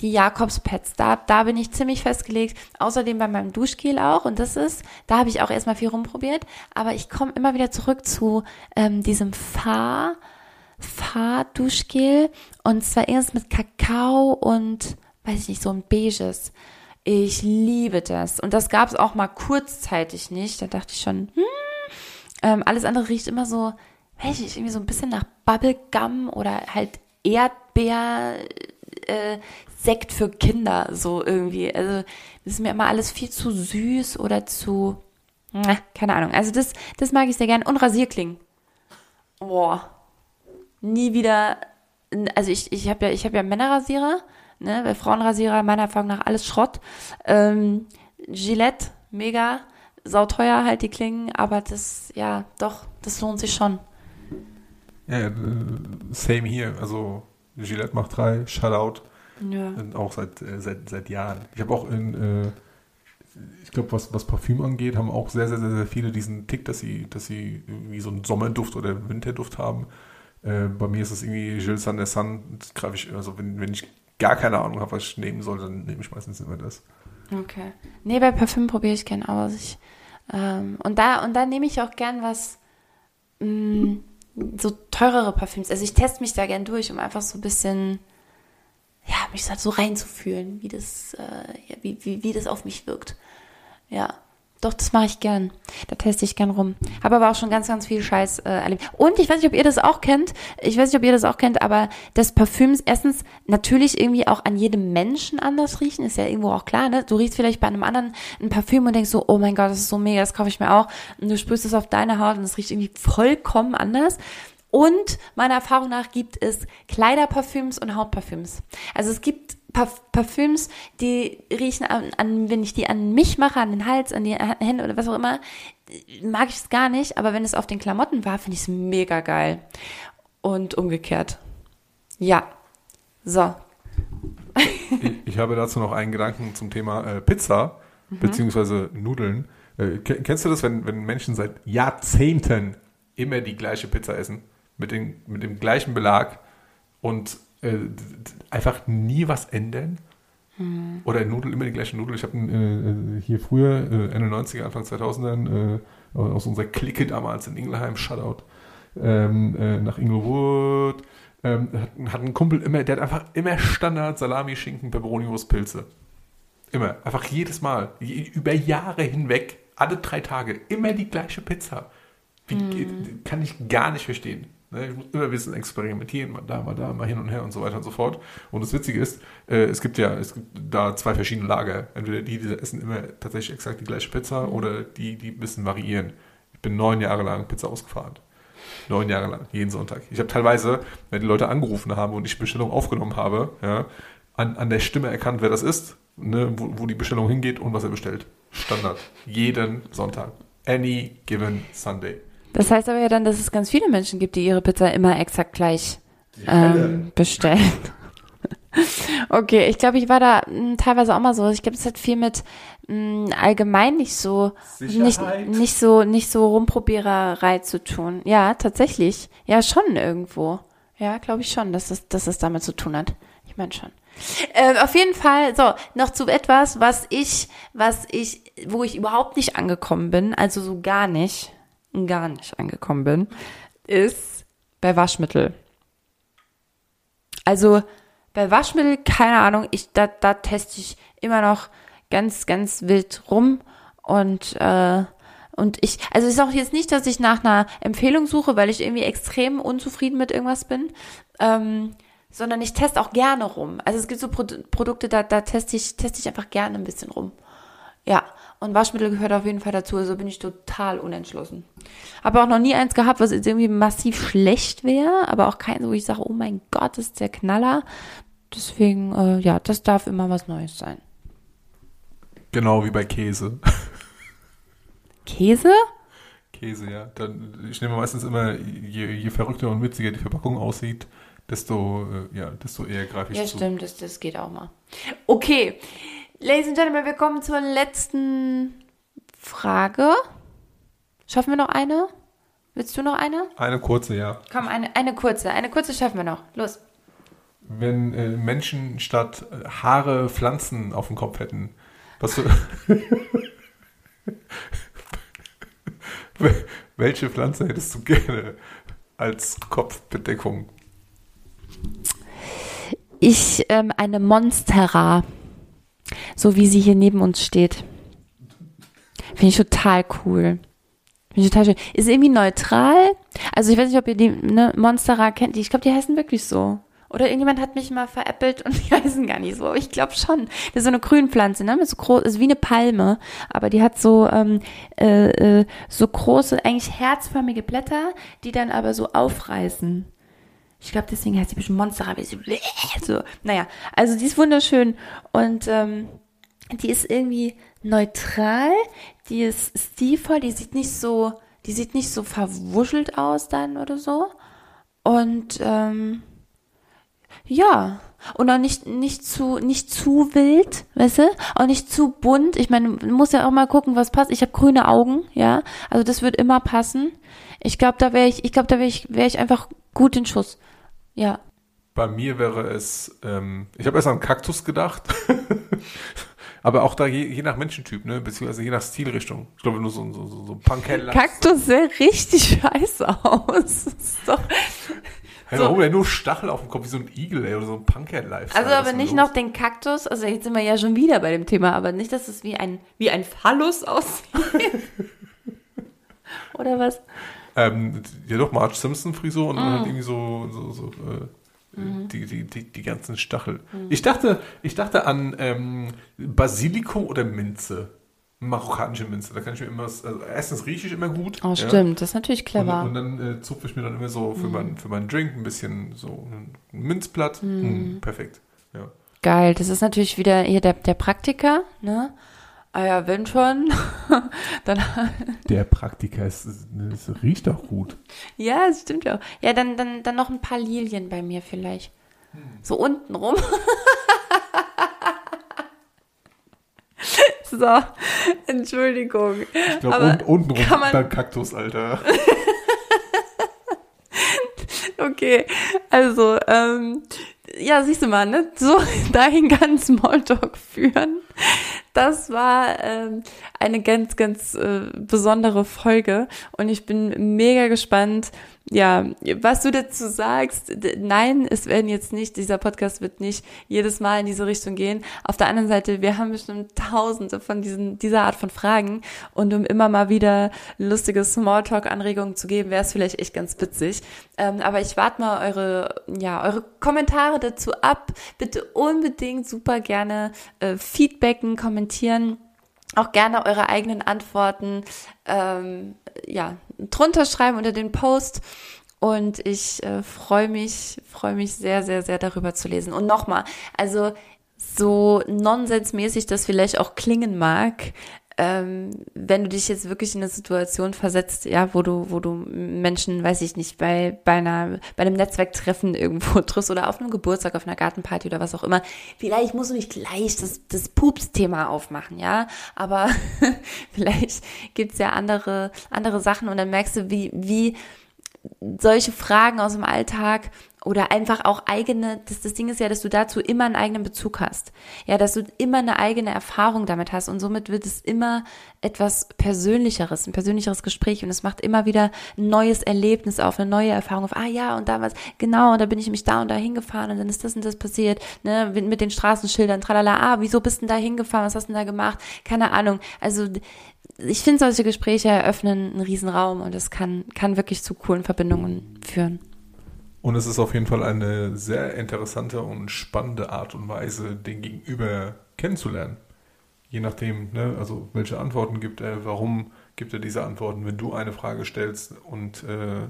die Jakobspads. Da, da bin ich ziemlich festgelegt. Außerdem bei meinem Duschgel auch. Und das ist, da habe ich auch erstmal viel rumprobiert. Aber ich komme immer wieder zurück zu ähm, diesem Fahr, Fahr-Duschgel. Und zwar erst mit Kakao und, weiß ich nicht, so ein beiges. Ich liebe das. Und das gab es auch mal kurzzeitig nicht. Da dachte ich schon, hm, ähm, alles andere riecht immer so, weiß ich nicht, irgendwie so ein bisschen nach Bubblegum oder halt Erdbeer, äh, Sekt für Kinder, so irgendwie. Also, das ist mir immer alles viel zu süß oder zu, na, keine Ahnung. Also, das, das mag ich sehr gern. Und Rasierklingen. Boah. Nie wieder, also ich, ich habe ja, habe ja Männerrasierer, ne, weil Frauenrasierer meiner Erfahrung nach alles Schrott. Ähm, Gillette, mega, sauteuer halt die Klingen, aber das, ja, doch, das lohnt sich schon. Ja, äh, same hier. Also Gillette macht drei, Shutout. Ja. Auch seit, äh, seit, seit Jahren. Ich habe auch in, äh, ich glaube, was, was Parfüm angeht, haben auch sehr, sehr, sehr, sehr viele diesen Tick, dass sie, dass sie irgendwie so einen Sommerduft oder Winterduft haben. Äh, bei mir ist es irgendwie Gilles Saint Sun, greife ich, also wenn, wenn ich gar keine Ahnung habe, was ich nehmen soll, dann nehme ich meistens immer das. Okay. Nee, bei Parfüm probiere ich gern aus. Ich, ähm, und da, und da nehme ich auch gern was, mh, mm, so teurere Parfüms. Also ich teste mich da gern durch, um einfach so ein bisschen ja, mich halt so reinzufühlen, wie das, äh, ja, wie, wie, wie das auf mich wirkt. Ja. Doch, das mache ich gern. Da teste ich gern rum. Habe aber auch schon ganz, ganz viel Scheiß äh, erlebt. Und ich weiß nicht, ob ihr das auch kennt. Ich weiß nicht, ob ihr das auch kennt, aber das Parfüms erstens natürlich irgendwie auch an jedem Menschen anders riechen, ist ja irgendwo auch klar, ne? Du riechst vielleicht bei einem anderen ein Parfüm und denkst so, oh mein Gott, das ist so mega, das kaufe ich mir auch. Und du sprühst es auf deine Haut und es riecht irgendwie vollkommen anders. Und meiner Erfahrung nach gibt es Kleiderparfüms und Hautparfüms. Also es gibt Parfüms, die riechen an, an, wenn ich die an mich mache, an den Hals, an die Hände oder was auch immer, mag ich es gar nicht. Aber wenn es auf den Klamotten war, finde ich es mega geil. und umgekehrt. Ja. So. Ich, ich habe dazu noch einen Gedanken zum Thema äh, Pizza Mhm. beziehungsweise Nudeln. Äh, ke- kennst du das, wenn, wenn Menschen seit Jahrzehnten immer die gleiche Pizza essen? Mit, den, mit dem gleichen Belag und äh, einfach nie was ändern? Mhm. Oder Nudeln, immer die gleiche Nudel. Ich habe äh, hier früher, äh, Ende 90er, Anfang 2000ern, äh, aus unserer Clique damals in Ingelheim, Shoutout, ähm, äh, nach Inglewood, ähm, hat, hat ein Kumpel immer, der hat einfach immer Standard Salami, Schinken, Peperoni, Wurst, Pilze. Immer. Einfach jedes Mal. Je, über Jahre hinweg, alle drei Tage, immer die gleiche Pizza. Wie, geht- Kann ich gar nicht verstehen. Ne, Ich muss immer wissen, experimentieren, mal da, mal da, mal hin und her und so weiter und so fort. Und das Witzige ist, äh, es gibt ja, es gibt da zwei verschiedene Lager. Entweder die, die essen immer tatsächlich exakt die gleiche Pizza oder die, die ein bisschen variieren. Ich bin neun Jahre lang Pizza ausgefahren. Neun Jahre lang, jeden Sonntag. Ich habe teilweise, wenn die Leute angerufen haben und ich Bestellung aufgenommen habe, ja, an, an der Stimme erkannt, wer das ist, ne, wo, wo die Bestellung hingeht und was er bestellt. Standard. Jeden Sonntag. Any given Sunday. Das heißt aber ja dann, dass es ganz viele Menschen gibt, die ihre Pizza immer exakt gleich ähm, bestellen. okay, ich glaube, ich war da mh, teilweise auch mal so. Ich glaube, es hat viel mit mh, allgemein nicht so nicht, Sicherheit. nicht so nicht so Rumprobiererei zu tun. Ja, tatsächlich. Ja, schon irgendwo. Ja, glaube ich schon, dass es, dass es damit zu tun hat. Ich meine schon. Ähm, auf jeden Fall, so, noch zu etwas, was ich, was ich, wo ich überhaupt nicht angekommen bin, also so gar nicht, gar nicht angekommen bin, ist bei Waschmittel. Also bei Waschmittel, keine Ahnung, ich, da, da teste ich immer noch ganz, ganz wild rum und, äh, und ich, also ist auch jetzt nicht, dass ich nach einer Empfehlung suche, weil ich irgendwie extrem unzufrieden mit irgendwas bin, ähm, sondern ich teste auch gerne rum. Also es gibt so Pro Produkte, da, da teste ich, teste ich einfach gerne ein bisschen rum. Ja, und Waschmittel gehört auf jeden Fall dazu, also bin ich total unentschlossen. Habe auch noch nie eins gehabt, was jetzt irgendwie massiv schlecht wäre, aber auch keins, wo ich sage, oh mein Gott, das ist der Knaller. Deswegen, äh, ja, das darf immer was Neues sein. Genau wie bei Käse. Käse? Käse, ja. Dann, ich nehme meistens immer, je, je verrückter und witziger die Verpackung aussieht, desto, äh, ja, desto eher greife ich Ja, zu. stimmt, das, das geht auch mal. Okay, Ladies and Gentlemen, wir kommen zur letzten Frage. Schaffen wir noch eine? Willst du noch eine? Eine kurze, ja. Komm, eine, eine kurze. Eine kurze schaffen wir noch. Los. Wenn äh, Menschen statt äh, Haare Pflanzen auf dem Kopf hätten, was für, Wel- welche Pflanze hättest du gerne als Kopfbedeckung? Ich, ähm, eine Monstera. So wie sie hier neben uns steht. Finde ich total cool. Finde ich total schön. Ist irgendwie neutral. Also ich weiß nicht, ob ihr die ne, Monstera kennt. Ich glaube, die heißen wirklich so. Oder irgendjemand hat mich mal veräppelt und die heißen gar nicht so. Ich glaube schon. Das ist so eine Grünpflanze, ne? Mit so groß, ist wie eine Palme. Aber die hat so, ähm, äh, äh, so große, eigentlich herzförmige Blätter, die dann aber so aufreißen. Ich glaube, deswegen heißt die bestimmt Monster, weil sie so, naja, also die ist wunderschön und ähm, die ist irgendwie neutral, die ist stilvoll, die sieht nicht so, die sieht nicht so verwuschelt aus dann oder so. Und ähm, ja. Und auch nicht nicht zu nicht zu wild, weißt du, auch nicht zu bunt. Ich meine, man muss ja auch mal gucken, was passt. Ich habe grüne Augen, ja, also das wird immer passen. Ich glaube, da wäre ich, ich glaube, da wäre ich, wäre ich einfach gut in Schuss. Ja. Bei mir wäre es, ähm, ich habe erst an Kaktus gedacht, aber auch da je, je nach Menschentyp, ne, beziehungsweise je nach Stilrichtung. Ich glaube, du so, so, so, so Punkhead Kaktus sähe richtig scheiße aus. Doch- Hey, warum denn nur Stachel auf dem Kopf wie so ein Igel, ey, oder so ein Punkhead-Life? Also aber nicht noch den Kaktus, also jetzt sind wir ja schon wieder bei dem Thema, aber nicht, dass es wie ein, wie ein Phallus aussieht. Oder was? Ähm, ja doch, Marge Simpson Frisur und dann Mm. halt irgendwie so, so, so äh, Mhm. die, die, die, die ganzen Stachel. Ich dachte, ich dachte an ähm, Basilikum oder Minze. Marokkanische Minze. Da kann ich mir immer, was- also erstens rieche ich immer gut. Oh, ja. stimmt, das ist natürlich Und, clever. und dann äh, zupfe ich mir dann immer so Mhm. für, mein, für meinen Drink ein bisschen so ein Minzblatt. Mhm. Mm, perfekt. Ja. Geil, das ist natürlich wieder hier der, der Praktiker, ne? Ah ja, wenn schon, dann. Der Praktiker, es, es riecht auch gut. Ja, es stimmt ja auch. Ja, dann, dann, dann noch ein paar Lilien bei mir vielleicht. So unten rum. so, Entschuldigung. Ich glaube, unten rum kann man, dann Kaktus, Alter. okay, also, ähm, ja, siehst du mal, ne? So dahin kann Smalltalk führen. Das war ähm, eine ganz, ganz äh, besondere Folge und ich bin mega gespannt, ja, was du dazu sagst, nein, es werden jetzt nicht, dieser Podcast wird nicht jedes Mal in diese Richtung gehen. Auf der anderen Seite, wir haben bestimmt tausende von diesen, dieser Art von Fragen und um immer mal wieder lustige Smalltalk-Anregungen zu geben, wäre es vielleicht echt ganz witzig. Ähm, aber ich warte mal eure, ja, eure Kommentare dazu ab. Bitte unbedingt super gerne äh, feedbacken, kommentieren auch gerne eure eigenen Antworten ähm, ja, drunter schreiben unter den Post. Und ich äh, freue mich, freue mich sehr, sehr, sehr darüber zu lesen. Und nochmal, also so nonsensmäßig das vielleicht auch klingen mag, ähm, wenn du dich jetzt wirklich in eine Situation versetzt, ja, wo du, wo du Menschen, weiß ich nicht, bei, bei einer, bei einem Netzwerktreffen irgendwo triffst oder auf einem Geburtstag, auf einer Gartenparty oder was auch immer, vielleicht musst du nicht gleich das, das Pups-Thema aufmachen, ja, aber vielleicht gibt's ja andere, andere Sachen und dann merkst du, wie, wie solche Fragen aus dem Alltag oder einfach auch eigene, das, das Ding ist ja, dass du dazu immer einen eigenen Bezug hast. Ja, dass du immer eine eigene Erfahrung damit hast. Und somit wird es immer etwas Persönlicheres, ein persönlicheres Gespräch. Und es macht immer wieder ein neues Erlebnis auf, eine neue Erfahrung auf, ah ja, und damals, genau, und da bin ich mich da und da hingefahren. Und dann ist das und das passiert, ne, mit den Straßenschildern, tralala, ah, wieso bist du denn da hingefahren, was hast du denn da gemacht? Keine Ahnung. Also, ich finde, solche Gespräche eröffnen einen Riesenraum. Und es kann, kann wirklich zu coolen Verbindungen führen. Und es ist auf jeden Fall eine sehr interessante und spannende Art und Weise, den Gegenüber kennenzulernen. Je nachdem, ne, also welche Antworten gibt er, warum gibt er diese Antworten, wenn du eine Frage stellst und äh,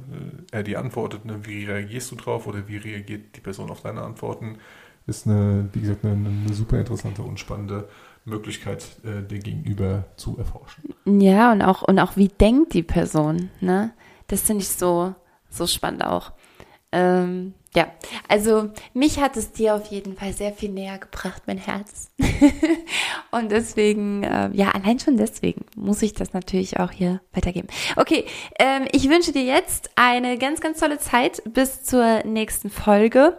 er die antwortet, ne, wie reagierst du drauf oder wie reagiert die Person auf deine Antworten, ist eine, wie gesagt, eine, eine super interessante und spannende Möglichkeit, äh, den Gegenüber zu erforschen. Ja, und auch, und auch wie denkt die Person, ne? Das finde ich so, so spannend auch. Ähm, ja, also mich hat es dir auf jeden Fall sehr viel näher gebracht, mein Herz. und deswegen, äh, ja, allein schon deswegen muss ich das natürlich auch hier weitergeben. Okay, ähm, ich wünsche dir jetzt eine ganz, ganz tolle Zeit bis zur nächsten Folge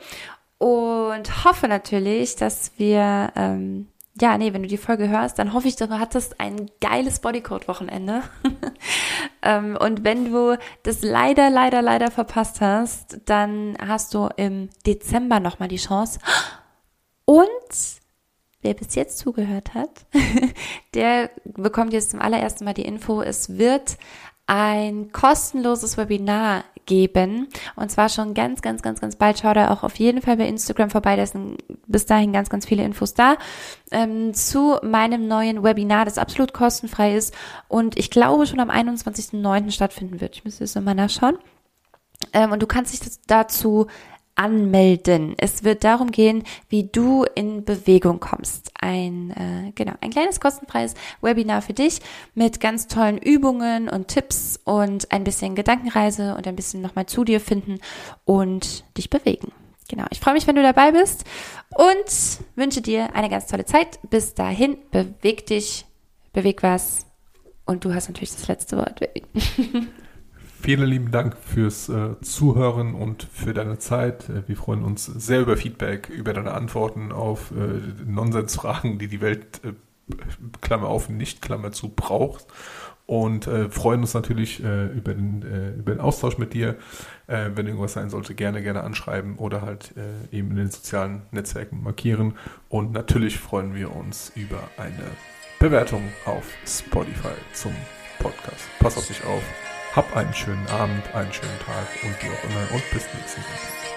und hoffe natürlich, dass wir ähm, ja, nee, wenn du die Folge hörst, dann hoffe ich, du hattest ein geiles Bodycode-Wochenende. ähm, und wenn du das leider, leider, leider verpasst hast, dann hast du im Dezember nochmal die Chance. Und wer bis jetzt zugehört hat, der bekommt jetzt zum allerersten Mal die Info, es wird ein kostenloses Webinar geben. Und zwar schon ganz, ganz, ganz, ganz bald. Schau da auch auf jeden Fall bei Instagram vorbei. Da sind bis dahin ganz, ganz viele Infos da. Ähm, zu meinem neuen Webinar, das absolut kostenfrei ist und ich glaube schon am 21.09. stattfinden wird. Ich müsste es nochmal nachschauen. Ähm, und du kannst dich dazu anmelden. Es wird darum gehen, wie du in Bewegung kommst. Ein äh, genau ein kleines kostenfreies Webinar für dich mit ganz tollen Übungen und Tipps und ein bisschen Gedankenreise und ein bisschen nochmal zu dir finden und dich bewegen. Genau, ich freue mich, wenn du dabei bist und wünsche dir eine ganz tolle Zeit. Bis dahin, beweg dich, beweg was und du hast natürlich das letzte Wort. Vielen lieben Dank fürs äh, Zuhören und für deine Zeit. Äh, wir freuen uns sehr über Feedback, über deine Antworten auf äh, Nonsensfragen, die die Welt, äh, Klammer auf, nicht Klammer zu, braucht. Und äh, freuen uns natürlich äh, über, den, über den Austausch mit dir. wenn irgendwas sein sollte, gerne, gerne anschreiben oder halt eben in den sozialen Netzwerken markieren. Und natürlich freuen wir uns über eine Bewertung auf Spotify zum Podcast. Pass auf dich auf. Hab einen schönen Abend, einen schönen Tag und wie auch immer und bis nächsten Mal.